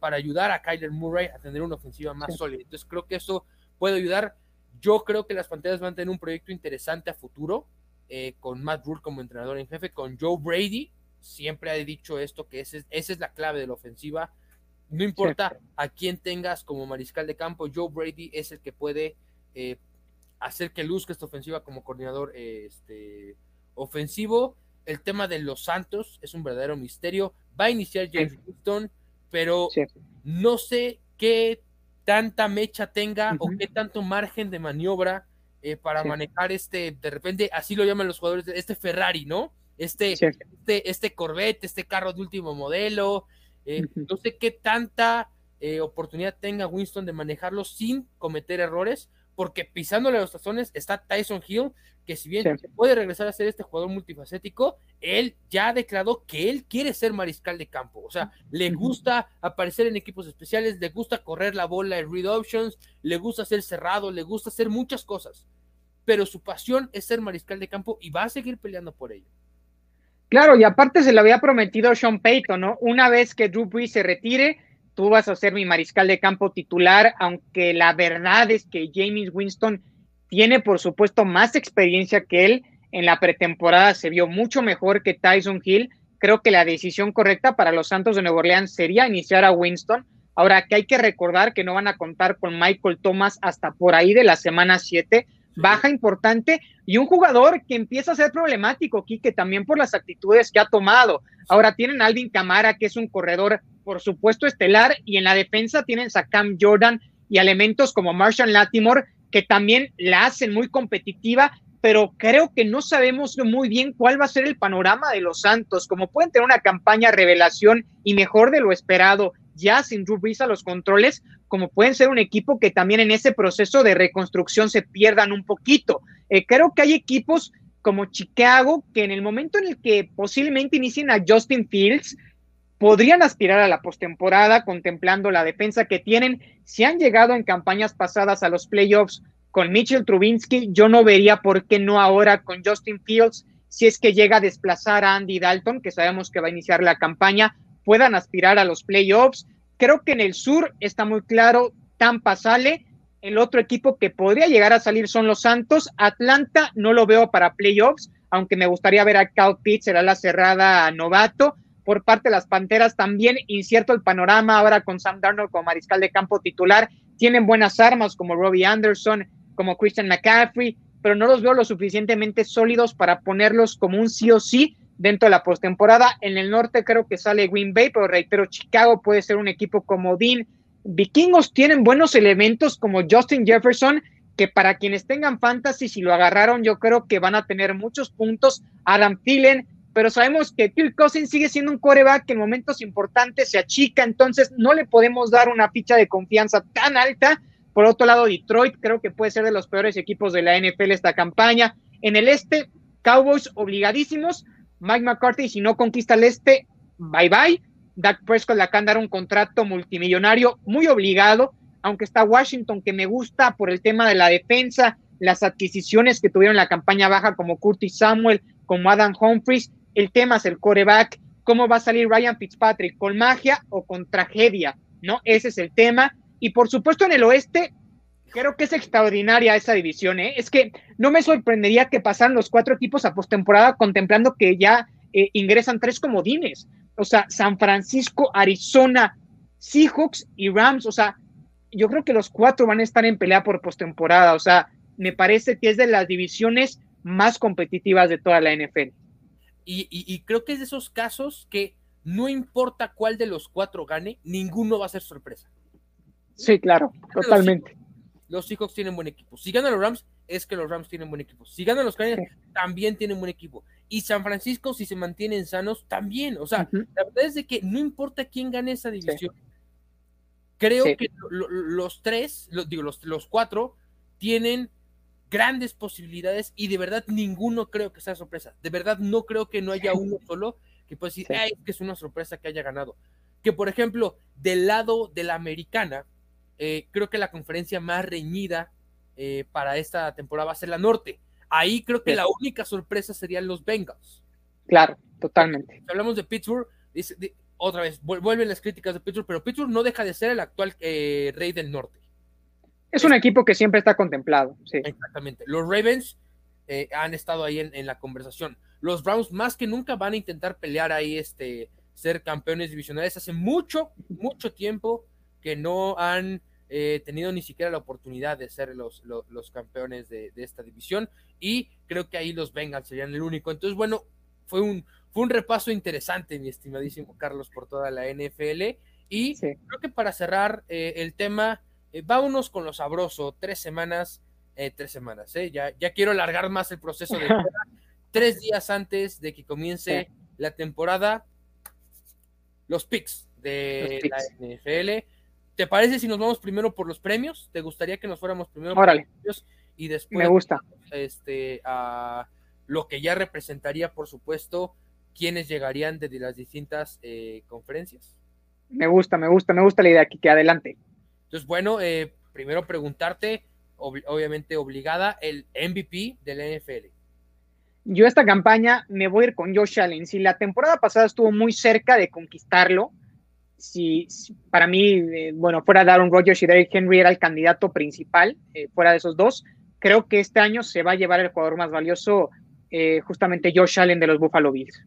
para ayudar a Kyler Murray a tener una ofensiva más sólida. Entonces creo que eso puede ayudar. Yo creo que las Panteras van a tener un proyecto interesante a futuro, con Matt Rule como entrenador en jefe, con Joe Brady. Siempre ha dicho esto, que esa es la clave de la ofensiva no importa a quién tengas como mariscal de campo, Joe Brady es el que puede eh, hacer que luzca esta ofensiva como coordinador este, ofensivo. El tema de los Santos es un verdadero misterio. Va a iniciar James Winston, pero no sé qué tanta mecha tenga o qué tanto margen de maniobra eh, para manejar este, de repente, así lo llaman los jugadores, este Ferrari, ¿no? Este, este, este Corvette, este carro de último modelo, eh, no sé qué tanta eh, oportunidad tenga Winston de manejarlo sin cometer errores, porque pisándole los tazones está Tyson Hill, que si bien puede regresar a ser este jugador multifacético, él ya declaró que él quiere ser mariscal de campo. O sea, le gusta aparecer en equipos especiales, le gusta correr la bola en read options, le gusta ser cerrado, le gusta hacer muchas cosas. Pero su pasión es ser mariscal de campo y va a seguir peleando por ello. Claro, y aparte se lo había prometido Sean Payton, ¿no? Una vez que Drew Brees se retire, tú vas a ser mi mariscal de campo titular, aunque la verdad es que James Winston tiene, por supuesto, más experiencia que él. En la pretemporada se vio mucho mejor que Tyson Hill. Creo que la decisión correcta para los Santos de Nueva Orleans sería iniciar a Winston. Ahora que hay que recordar que no van a contar con Michael Thomas hasta por ahí de la semana 7, baja importante y un jugador que empieza a ser problemático, que también por las actitudes que ha tomado. Ahora tienen a Alvin Camara, que es un corredor, por supuesto, estelar, y en la defensa tienen a Cam Jordan y elementos como Marshall Latimore, que también la hacen muy competitiva, pero creo que no sabemos muy bien cuál va a ser el panorama de los Santos, como pueden tener una campaña revelación y mejor de lo esperado, ya sin Drew Brees los controles, como pueden ser un equipo que también en ese proceso de reconstrucción se pierdan un poquito. Eh, creo que hay equipos como Chicago que en el momento en el que posiblemente inicien a Justin Fields, podrían aspirar a la postemporada contemplando la defensa que tienen. Si han llegado en campañas pasadas a los playoffs con Mitchell Trubinsky, yo no vería por qué no ahora con Justin Fields, si es que llega a desplazar a Andy Dalton, que sabemos que va a iniciar la campaña, puedan aspirar a los playoffs. Creo que en el sur está muy claro, Tampa sale, el otro equipo que podría llegar a salir son los Santos, Atlanta no lo veo para playoffs, aunque me gustaría ver a Cal Pitts, será la cerrada novato. Por parte de las Panteras también incierto el panorama ahora con Sam Darnold como mariscal de campo titular. Tienen buenas armas como Robbie Anderson, como Christian McCaffrey, pero no los veo lo suficientemente sólidos para ponerlos como un sí o sí dentro de la postemporada. En el norte creo que sale Green Bay, pero reitero, Chicago puede ser un equipo como Dean. Vikingos tienen buenos elementos como Justin Jefferson, que para quienes tengan fantasy, si lo agarraron, yo creo que van a tener muchos puntos. Adam Thielen, pero sabemos que Kirk Cousins sigue siendo un coreback que en momentos importantes se achica, entonces no le podemos dar una ficha de confianza tan alta. Por otro lado, Detroit creo que puede ser de los peores equipos de la NFL esta campaña. En el este, Cowboys obligadísimos, Mike McCarthy, si no conquista el este, bye bye. Dak Prescott le acaban dar un contrato multimillonario muy obligado, aunque está Washington, que me gusta por el tema de la defensa, las adquisiciones que tuvieron la campaña baja, como Curtis Samuel, como Adam Humphries. El tema es el coreback. ¿Cómo va a salir Ryan Fitzpatrick? ¿Con magia o con tragedia? ¿No? Ese es el tema. Y por supuesto, en el oeste, Creo que es extraordinaria esa división, ¿eh? Es que no me sorprendería que pasaran los cuatro equipos a postemporada contemplando que ya eh, ingresan tres comodines. O sea, San Francisco, Arizona, Seahawks y Rams. O sea, yo creo que los cuatro van a estar en pelea por postemporada. O sea, me parece que es de las divisiones más competitivas de toda la NFL. Y, creo que es de esos casos que no importa cuál de los cuatro gane, ninguno va a ser sorpresa. Sí, claro, totalmente. Los Seahawks tienen buen equipo. Si ganan los Rams, es que los Rams tienen buen equipo. Si ganan los Cardinals, también tienen buen equipo. Y San Francisco, si se mantienen sanos, también. O sea, la verdad es de que no importa quién gane esa división. Creo que los tres, digo, los, los cuatro, tienen grandes posibilidades y de verdad ninguno creo que sea sorpresa. De verdad no creo que no haya uno [laughs] solo que pueda decir, que es una sorpresa que haya ganado. Que por ejemplo, del lado de la americana, eh, creo que la conferencia más reñida eh, para esta temporada va a ser la norte. Ahí creo que la única sorpresa serían los Bengals. Claro, totalmente. Si hablamos de Pittsburgh, otra vez, vuelven las críticas de Pittsburgh, pero Pittsburgh no deja de ser el actual eh, rey del norte. Es un equipo que siempre está contemplado. Sí. Exactamente. Los Ravens eh, han estado ahí en, la conversación. Los Browns más que nunca van a intentar pelear ahí, este, ser campeones divisionales. Hace mucho, mucho tiempo que no han eh, tenido ni siquiera la oportunidad de ser los, los, campeones de, esta división. Y creo que ahí los Bengals serían el único. Entonces, bueno, fue un, fue un repaso interesante, mi estimadísimo Carlos, por toda la NFL. Y creo que para cerrar eh, el tema, eh, vámonos con lo sabroso, tres semanas, eh, tres semanas, ¿eh? Ya, ya quiero alargar más el proceso de [laughs] tres días antes de que comience la temporada, los picks de la NFL. ¿Te parece si nos vamos primero por los premios? ¿Te gustaría que nos fuéramos primero por los premios y después Me gusta. este a lo que ya representaría, por supuesto, quienes llegarían desde las distintas eh, conferencias? Me gusta, me gusta, me gusta la idea que, que adelante. Entonces, bueno, eh, primero preguntarte, obviamente obligada, el MVP de la NFL. Yo esta campaña me voy a ir con Josh Allen. Si la temporada pasada estuvo muy cerca de conquistarlo, si, para mí, eh, bueno, fuera Darren Rodgers y Derrick Henry era el candidato principal, eh, fuera de esos dos, creo que este año se va a llevar el jugador más valioso, justamente Josh Allen de los Buffalo Bills.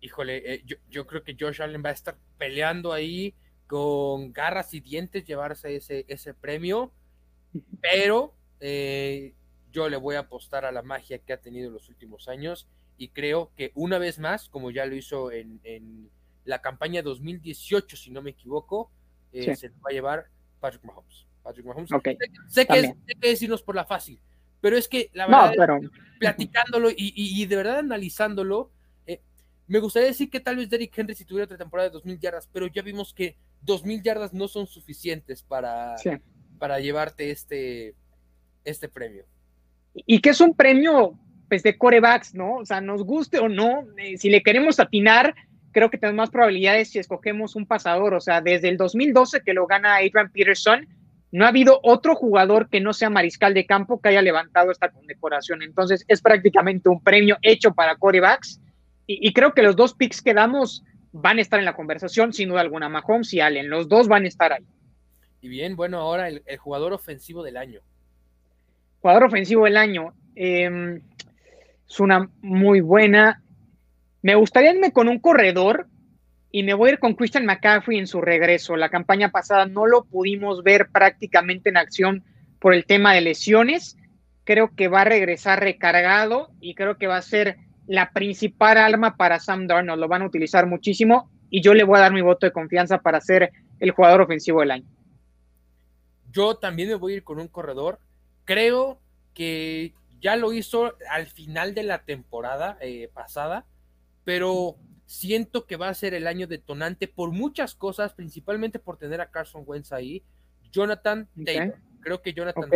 Híjole, yo, yo, creo que Josh Allen va a estar peleando ahí con garras y dientes llevarse ese, ese premio, pero eh, yo le voy a apostar a la magia que ha tenido en los últimos años y creo que una vez más, como ya lo hizo en, en la campaña 2018, si no me equivoco, eh, se lo va a llevar Patrick Mahomes. Patrick Mahomes. Sé, que es, decirnos por la fácil, pero es que la verdad, platicándolo y, y, de verdad analizándolo, eh, me gustaría decir que tal vez Derrick Henry si tuviera otra temporada de 2000 yardas, pero ya vimos que dos mil yardas no son suficientes para, para llevarte este, este premio. Y que es un premio pues, de corebacks, ¿no? O sea, nos guste o no, eh, si le queremos atinar, creo que tenemos más probabilidades si escogemos un pasador. O sea, desde el 2012 que lo gana Adrian Peterson, no ha habido otro jugador que no sea mariscal de campo que haya levantado esta condecoración. Entonces, es prácticamente un premio hecho para corebacks. Y, y creo que los dos picks que damos van a estar en la conversación, sin duda alguna. Mahomes y Allen, los dos van a estar ahí. Y bien, bueno, ahora el, jugador ofensivo del año. Jugador ofensivo del año. Em, es una muy buena. Me gustaría irme con un corredor y me voy a ir con Christian McCaffrey en su regreso. La campaña pasada no lo pudimos ver prácticamente en acción por el tema de lesiones. Creo que va a regresar recargado y creo que va a ser la principal arma para Sam Darnold. Lo van a utilizar muchísimo y yo le voy a dar mi voto de confianza para ser el jugador ofensivo del año. Yo también me voy a ir con un corredor. Creo que ya lo hizo al final de la temporada eh, pasada, pero siento que va a ser el año detonante por muchas cosas, principalmente por tener a Carson Wentz ahí. Jonathan Taylor. Creo que Jonathan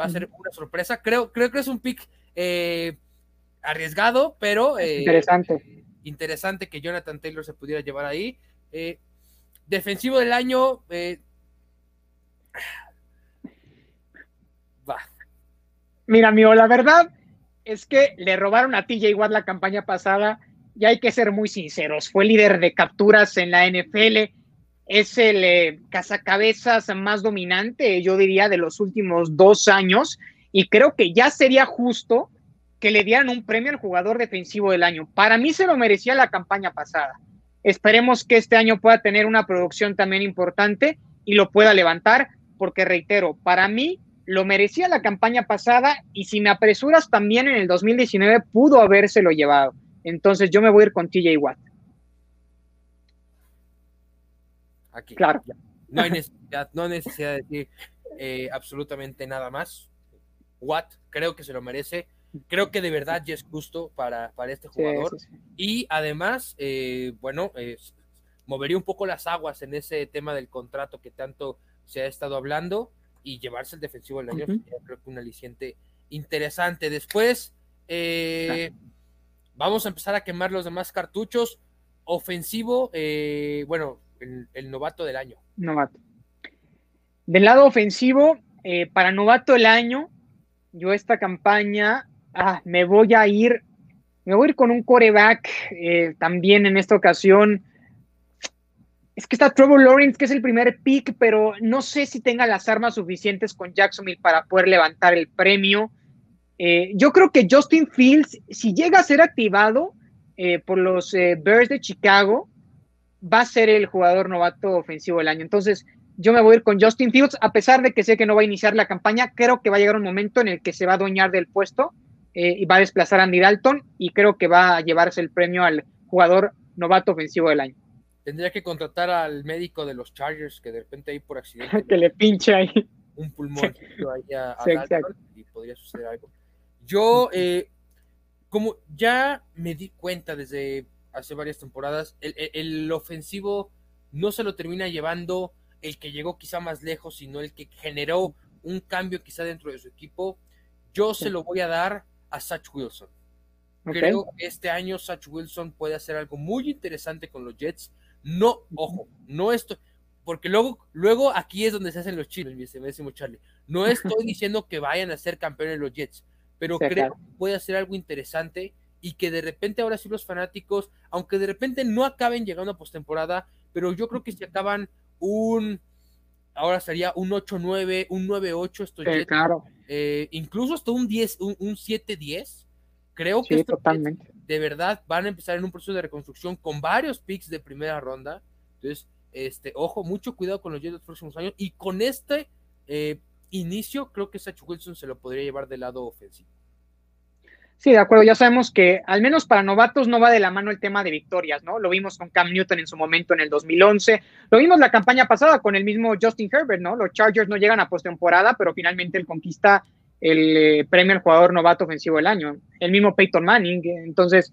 va a ser una sorpresa. Creo, creo que es un pick eh, arriesgado, pero eh, interesante. Interesante que Jonathan Taylor se pudiera llevar ahí. Eh, defensivo del año. Eh. Mira, amigo, la verdad es que le robaron a TJ Watt la campaña pasada y hay que ser muy sinceros. Fue líder de capturas en la NFL. es el eh, cazacabezas más dominante, yo diría, de los últimos dos años, y creo que ya sería justo que le dieran un premio al jugador defensivo del año. Para mí se lo merecía la campaña pasada. Esperemos que este año pueda tener una producción también importante y lo pueda levantar, porque reitero, para mí lo merecía la campaña pasada y si me apresuras también en el 2019 pudo habérselo llevado. Entonces yo me voy a ir con TJ Watt. Aquí. Claro. No hay necesidad, no hay necesidad de decir eh, absolutamente nada más. Watt creo que se lo merece. Creo que de verdad ya es justo para, para este jugador. Y además, eh, bueno, movería un poco las aguas en ese tema del contrato que tanto se ha estado hablando y llevarse el defensivo del año, creo que un aliciente interesante. Después, eh, vamos a empezar a quemar los demás cartuchos. Ofensivo, eh, bueno, el, novato del año. Novato. Del lado ofensivo, eh, para novato del año, yo esta campaña ah, me voy a ir, me voy a ir con un coreback también en esta ocasión es que está Trevor Lawrence, que es el primer pick, pero no sé si tenga las armas suficientes con Jacksonville para poder levantar el premio. Eh, yo creo que Justin Fields, si llega a ser activado eh, por los eh, Bears de Chicago, va a ser el jugador novato ofensivo del año. Entonces, yo me voy a ir con Justin Fields, a pesar de que sé que no va a iniciar la campaña, creo que va a llegar un momento en el que se va a adueñar del puesto y va a desplazar a Andy Dalton y creo que va a llevarse el premio al jugador novato ofensivo del año. Tendría que contratar al médico de los Chargers que de repente ahí por accidente. [laughs] que le pinche ahí. Un pulmón ahí a, y podría suceder algo. Yo, eh, como ya me di cuenta desde hace varias temporadas, el, ofensivo no se lo termina llevando el que llegó quizá más lejos, sino el que generó un cambio quizá dentro de su equipo. Yo se lo voy a dar a Satch Wilson. Creo que este año Satch Wilson puede hacer algo muy interesante con los Jets. No, ojo, no estoy, porque luego, luego aquí es donde se hacen los chiles, me decimos Charlie. No [laughs] estoy diciendo que vayan a ser campeones los Jets, pero creo que puede hacer algo interesante y que de repente ahora sí los fanáticos, aunque de repente no acaben llegando a postemporada, pero yo creo que si acaban un, ahora sería un 8-9, un 9-8 estos Jets, claro. Eh, incluso hasta un 10, un, 7-10, creo que totalmente de verdad van a empezar en un proceso de reconstrucción con varios picks de primera ronda. Entonces, este, ojo, mucho cuidado con los Jets los próximos años. Y con este eh, inicio, creo que Sacho Wilson se lo podría llevar del lado ofensivo. Sí, de acuerdo. Ya sabemos que al menos para novatos no va de la mano el tema de victorias, ¿no? Lo vimos con Cam Newton en su momento en el 2011. Lo vimos la campaña pasada con el mismo Justin Herbert, ¿no? Los Chargers no llegan a postemporada, pero finalmente él conquista el eh, premio al jugador novato ofensivo del año. El mismo Peyton Manning. Entonces,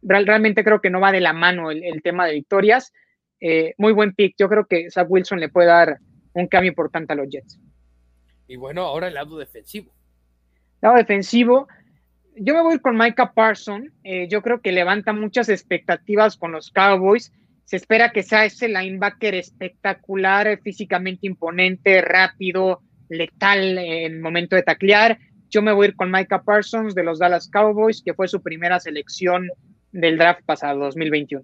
realmente creo que no va de la mano el, tema de victorias. Eh, muy buen pick. Yo creo que Zach Wilson le puede dar un cambio importante a los Jets. Y bueno, ahora el lado defensivo. Lado defensivo. Yo me voy con Micah Parson. Eh, yo creo que levanta muchas expectativas con los Cowboys. Se espera que sea ese linebacker espectacular, físicamente imponente, rápido, letal en momento de taclear. Yo me voy a ir con Micah Parsons de los Dallas Cowboys, que fue su primera selección del draft pasado, 2021.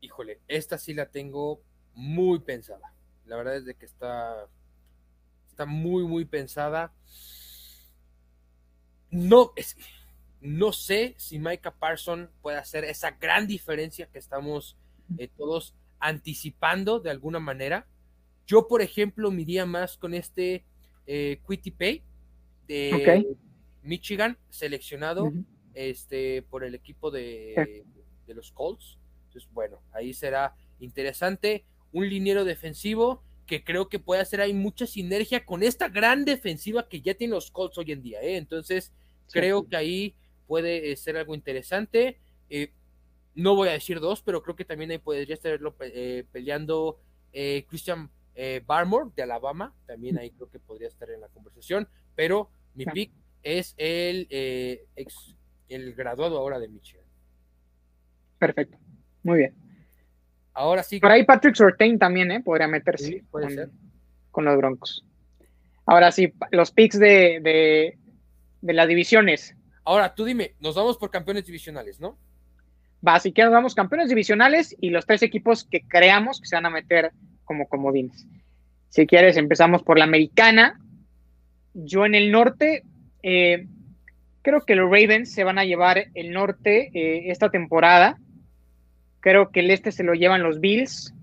Híjole, esta sí la tengo muy pensada. La verdad es de que está, está muy, muy pensada. No, es, no sé si Micah Parsons puede hacer esa gran diferencia que estamos eh, todos anticipando de alguna manera. Yo, por ejemplo, me iría más con este eh, Quitty Pay de Michigan, seleccionado este, por el equipo de, los Colts. Entonces, bueno, ahí será interesante. Un liniero defensivo que creo que puede hacer ahí mucha sinergia con esta gran defensiva que ya tienen los Colts hoy en día. ¿eh? Entonces, creo que ahí puede eh, ser algo interesante. no voy a decir dos, pero creo que también ahí podría estarlo peleando Christian eh, Barmore de Alabama, también ahí creo que podría estar en la conversación, pero mi pick es el, eh, el graduado ahora de Michigan. Perfecto, muy bien. Ahora sí. Por ahí Patrick Sortain también, ¿eh? Podría meterse con, los Broncos. Ahora sí, los picks de, de, de las divisiones. Ahora, tú dime, nos vamos por campeones divisionales, ¿no? va, si nos vamos campeones divisionales y los tres equipos que creamos que se van a meter como comodines. Si quieres, empezamos por la americana. Yo en el norte, eh, creo que los Ravens se van a llevar el norte eh, esta temporada. Creo que el este se lo llevan los Bills.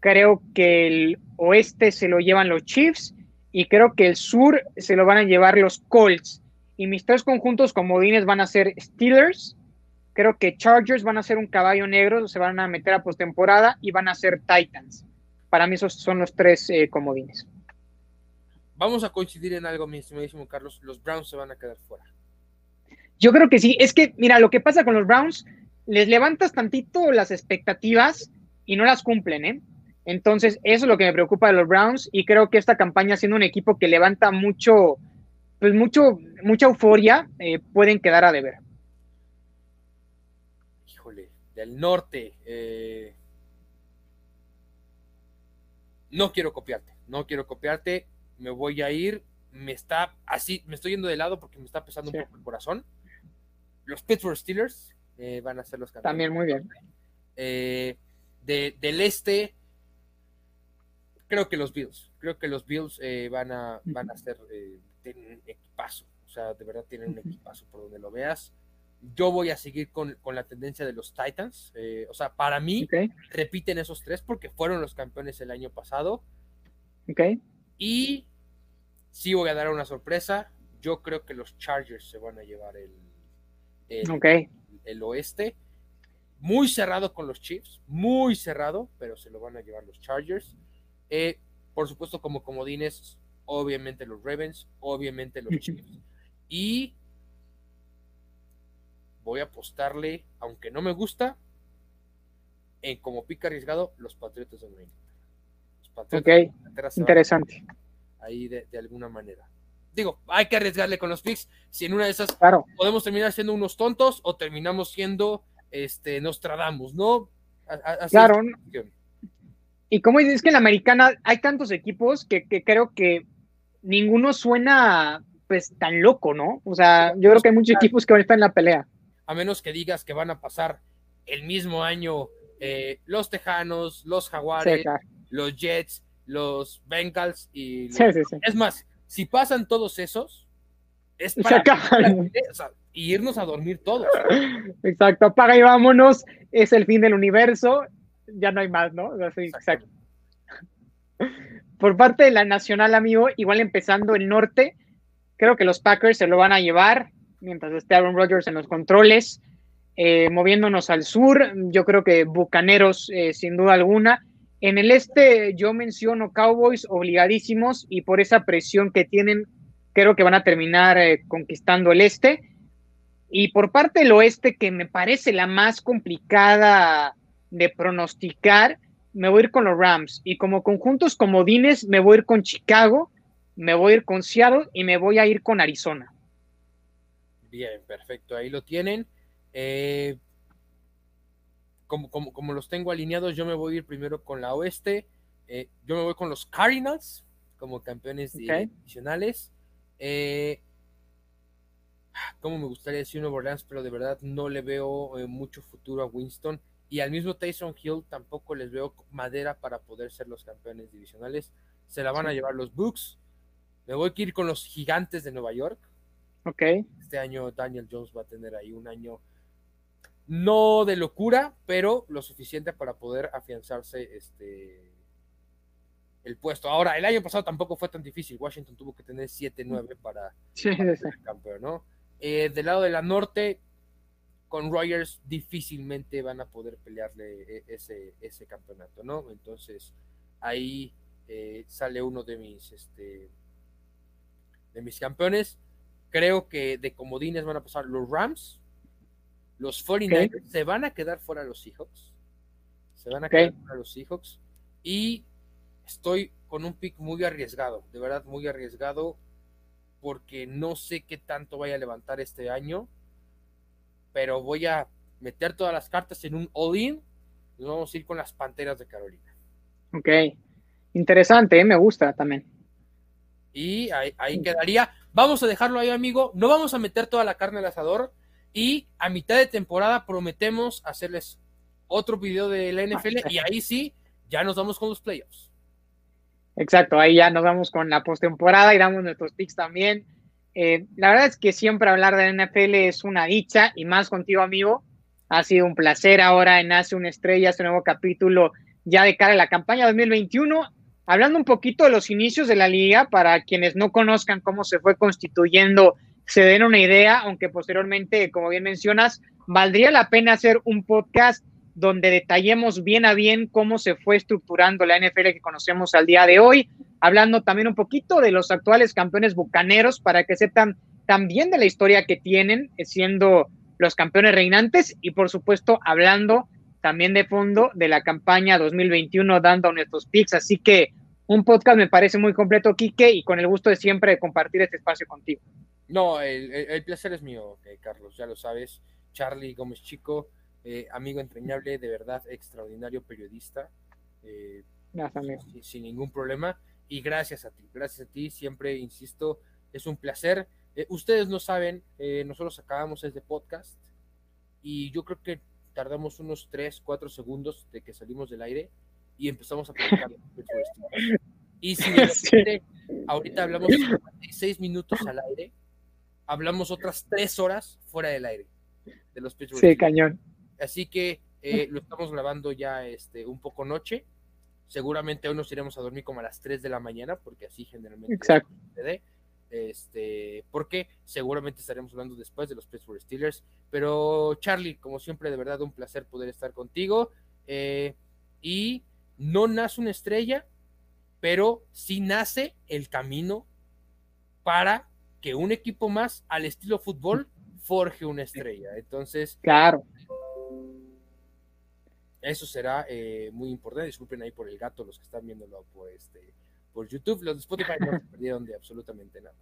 Creo que el oeste se lo llevan los Chiefs. Y creo que el sur se lo van a llevar los Colts. Y mis tres conjuntos comodines van a ser Steelers. Creo que Chargers van a ser un caballo negro, se van a meter a postemporada y van a ser Titans. Para mí esos son los tres eh, comodines. Vamos a coincidir en algo, mi estimadísimo Carlos. Los Browns se van a quedar fuera. Yo creo que sí. Es que, mira, lo que pasa con los Browns, les levantas tantito las expectativas y no las cumplen, ¿eh? Entonces, eso es lo que me preocupa de los Browns y creo que esta campaña, siendo un equipo que levanta mucho, pues mucho, mucha euforia, eh, pueden quedar a deber. Híjole, del norte, eh, no quiero copiarte, no quiero copiarte, me voy a ir, me está así, me estoy yendo de lado porque me está pesando un poco el corazón. Los Pittsburgh Steelers eh, van a ser los campeones. También muy bien. Eh, del este, creo que los Bills, creo que los Bills van a van a ser un equipazo, o sea, de verdad tienen un equipazo por donde lo veas yo voy a seguir con, la tendencia de los Titans. Eh, o sea, para mí, repiten esos tres porque fueron los campeones el año pasado. Ok. Y sí voy a dar una sorpresa. Yo creo que los Chargers se van a llevar el, el, oeste. Muy cerrado con los Chiefs, muy cerrado, pero se lo van a llevar los Chargers. Eh, por supuesto, como comodines, obviamente los Ravens, obviamente los Chiefs. Y voy a apostarle, aunque no me gusta, en como pica arriesgado, los Patriotas de Nueva Los interesante. Ahí de, alguna manera. Digo, hay que arriesgarle con los picks. Si en una de esas podemos terminar siendo unos tontos o terminamos siendo este Nostradamus, ¿no? claro. Y como dices que en la americana hay tantos equipos que, que creo que ninguno suena pues tan loco, ¿no? O sea, yo creo que hay muchos equipos que van a estar en la pelea a menos que digas que van a pasar el mismo año eh, los Tejanos, los Jaguares, los Jets, los Bengals y es más, si pasan todos esos, es para irnos a dormir todos. [laughs] Exacto, apaga y vámonos, es el fin del universo, ya no hay más, ¿no? exacto. Por parte de la nacional, amigo, igual empezando el norte, creo que los Packers se lo van a llevar mientras esté Aaron Rodgers en los controles. Eh, moviéndonos al sur, yo creo que Bucaneros, eh, sin duda alguna. En el este, yo menciono Cowboys obligadísimos y por esa presión que tienen, creo que van a terminar eh, conquistando el este. Y por parte del oeste, que me parece la más complicada de pronosticar, me voy a ir con los Rams. Y como conjuntos comodines, me voy a ir con Chicago, me voy a ir con Seattle y me voy a ir con Arizona. Bien, perfecto, ahí lo tienen. Eh, como, como, los tengo alineados, yo me voy a ir primero con la oeste. Eh, yo me voy con los Cardinals como campeones adicionales. Eh, como me gustaría decir Nuevo Orleans, pero de verdad no le veo mucho futuro a Winston. Y al mismo Tyson Hill tampoco les veo madera para poder ser los campeones divisionales. Se la van a llevar los Bucks. Me voy a ir con los gigantes de Nueva York. Ok. Este año Daniel Jones va a tener ahí un año no de locura, pero lo suficiente para poder afianzarse este el puesto. Ahora, el año pasado tampoco fue tan difícil. Washington tuvo que tener 7-9 para, ser campeón, ¿no? Eh, del lado de la norte, con Rogers difícilmente van a poder pelearle e, ese, ese campeonato, ¿no? Entonces, ahí eh, sale uno de mis, este, de mis campeones. Creo que de comodines van a pasar los Rams, los 49ers, se van a quedar fuera los Seahawks. Se van a quedar fuera los Seahawks. Y estoy con un pick muy arriesgado, de verdad muy arriesgado, porque no sé qué tanto vaya a levantar este año, pero voy a meter todas las cartas en un all-in y vamos a ir con las Panteras de Carolina. Ok, interesante, ¿eh? me gusta también. Y ahí, quedaría. Vamos a dejarlo ahí, amigo. No vamos a meter toda la carne al asador. Y a mitad de temporada prometemos hacerles otro video de la NFL y ahí sí, ya nos vamos con los playoffs. Exacto, ahí ya nos vamos con la postemporada y damos nuestros picks también. Eh, la verdad es que siempre hablar de NFL es una dicha y más contigo, amigo. Ha sido un placer ahora en Hace una Estrella, este nuevo capítulo ya de cara a la campaña 2021. Hablando un poquito de los inicios de la liga, para quienes no conozcan cómo se fue constituyendo, se den una idea, aunque posteriormente, como bien mencionas, valdría la pena hacer un podcast donde detallemos bien a bien cómo se fue estructurando la NFL que conocemos al día de hoy, hablando también un poquito de los actuales campeones bucaneros para que sepan también de la historia que tienen eh, siendo los campeones reinantes y por supuesto hablando también de fondo de la campaña 2021 dando nuestros picks, así que un podcast me parece muy completo, Quique, y con el gusto de siempre de compartir este espacio contigo. No, el, placer es mío, eh, Carlos, ya lo sabes. Charlie Gómez Chico, eh, amigo entrañable, de verdad, extraordinario periodista. Eh, sin, ningún problema. Y gracias a ti, gracias a ti, siempre insisto, es un placer. Eh, ustedes no saben, nosotros acabamos este podcast y yo creo que tardamos unos 3, 4 segundos de que salimos del aire y empezamos a platicar. y si [laughs] ahorita hablamos 56 minutos al aire, hablamos otras 3 horas fuera del aire de los Pittsburgh Sí, cañón. Así que eh, lo estamos grabando ya este, un poco noche. Seguramente hoy nos iremos a dormir como a las 3 de la mañana, porque así generalmente Exacto. Este, porque seguramente estaremos hablando después de los Pittsburgh Steelers. Pero Charlie, como siempre, de verdad un placer poder estar contigo. Eh, y no nace una estrella, pero sí nace el camino para que un equipo más al estilo fútbol forje una estrella. Entonces, claro. Eso será eh, muy importante. Disculpen ahí por el gato los que están viéndolo por este por YouTube. Los de Spotify no se perdieron de absolutamente nada.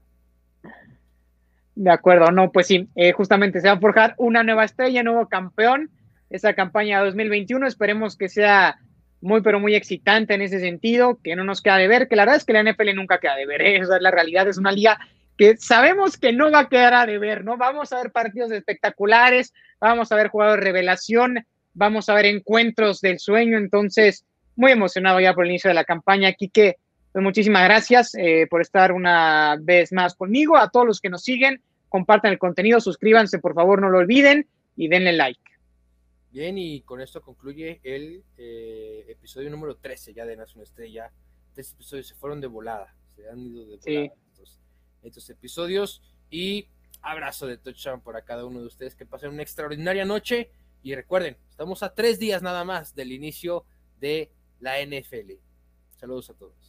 De acuerdo, no, pues sí, eh, justamente se va a forjar una nueva estrella, nuevo campeón. Esa campaña 2021, esperemos que sea muy, pero muy excitante en ese sentido, que no nos queda de ver, que la verdad es que la NFL nunca queda de ver, ¿eh? esa es la realidad, es una liga que sabemos que no va a quedar a deber, ¿no? Vamos a ver partidos espectaculares, vamos a ver jugadores de revelación, vamos a ver encuentros del sueño, entonces muy emocionado ya por el inicio de la campaña. Quique, pues muchísimas gracias eh, por estar una vez más conmigo. A todos los que nos siguen, compartan el contenido, suscríbanse, por favor, no lo olviden y denle like. Bien, y con esto concluye el eh, episodio número 13 ya de Nación Estrella. Tres episodios se fueron de volada, se han ido de volada estos, estos, episodios. Y abrazo de touchdown para cada uno de ustedes. Que pasen una extraordinaria noche y recuerden, estamos a tres días nada más del inicio de la NFL. Saludos a todos.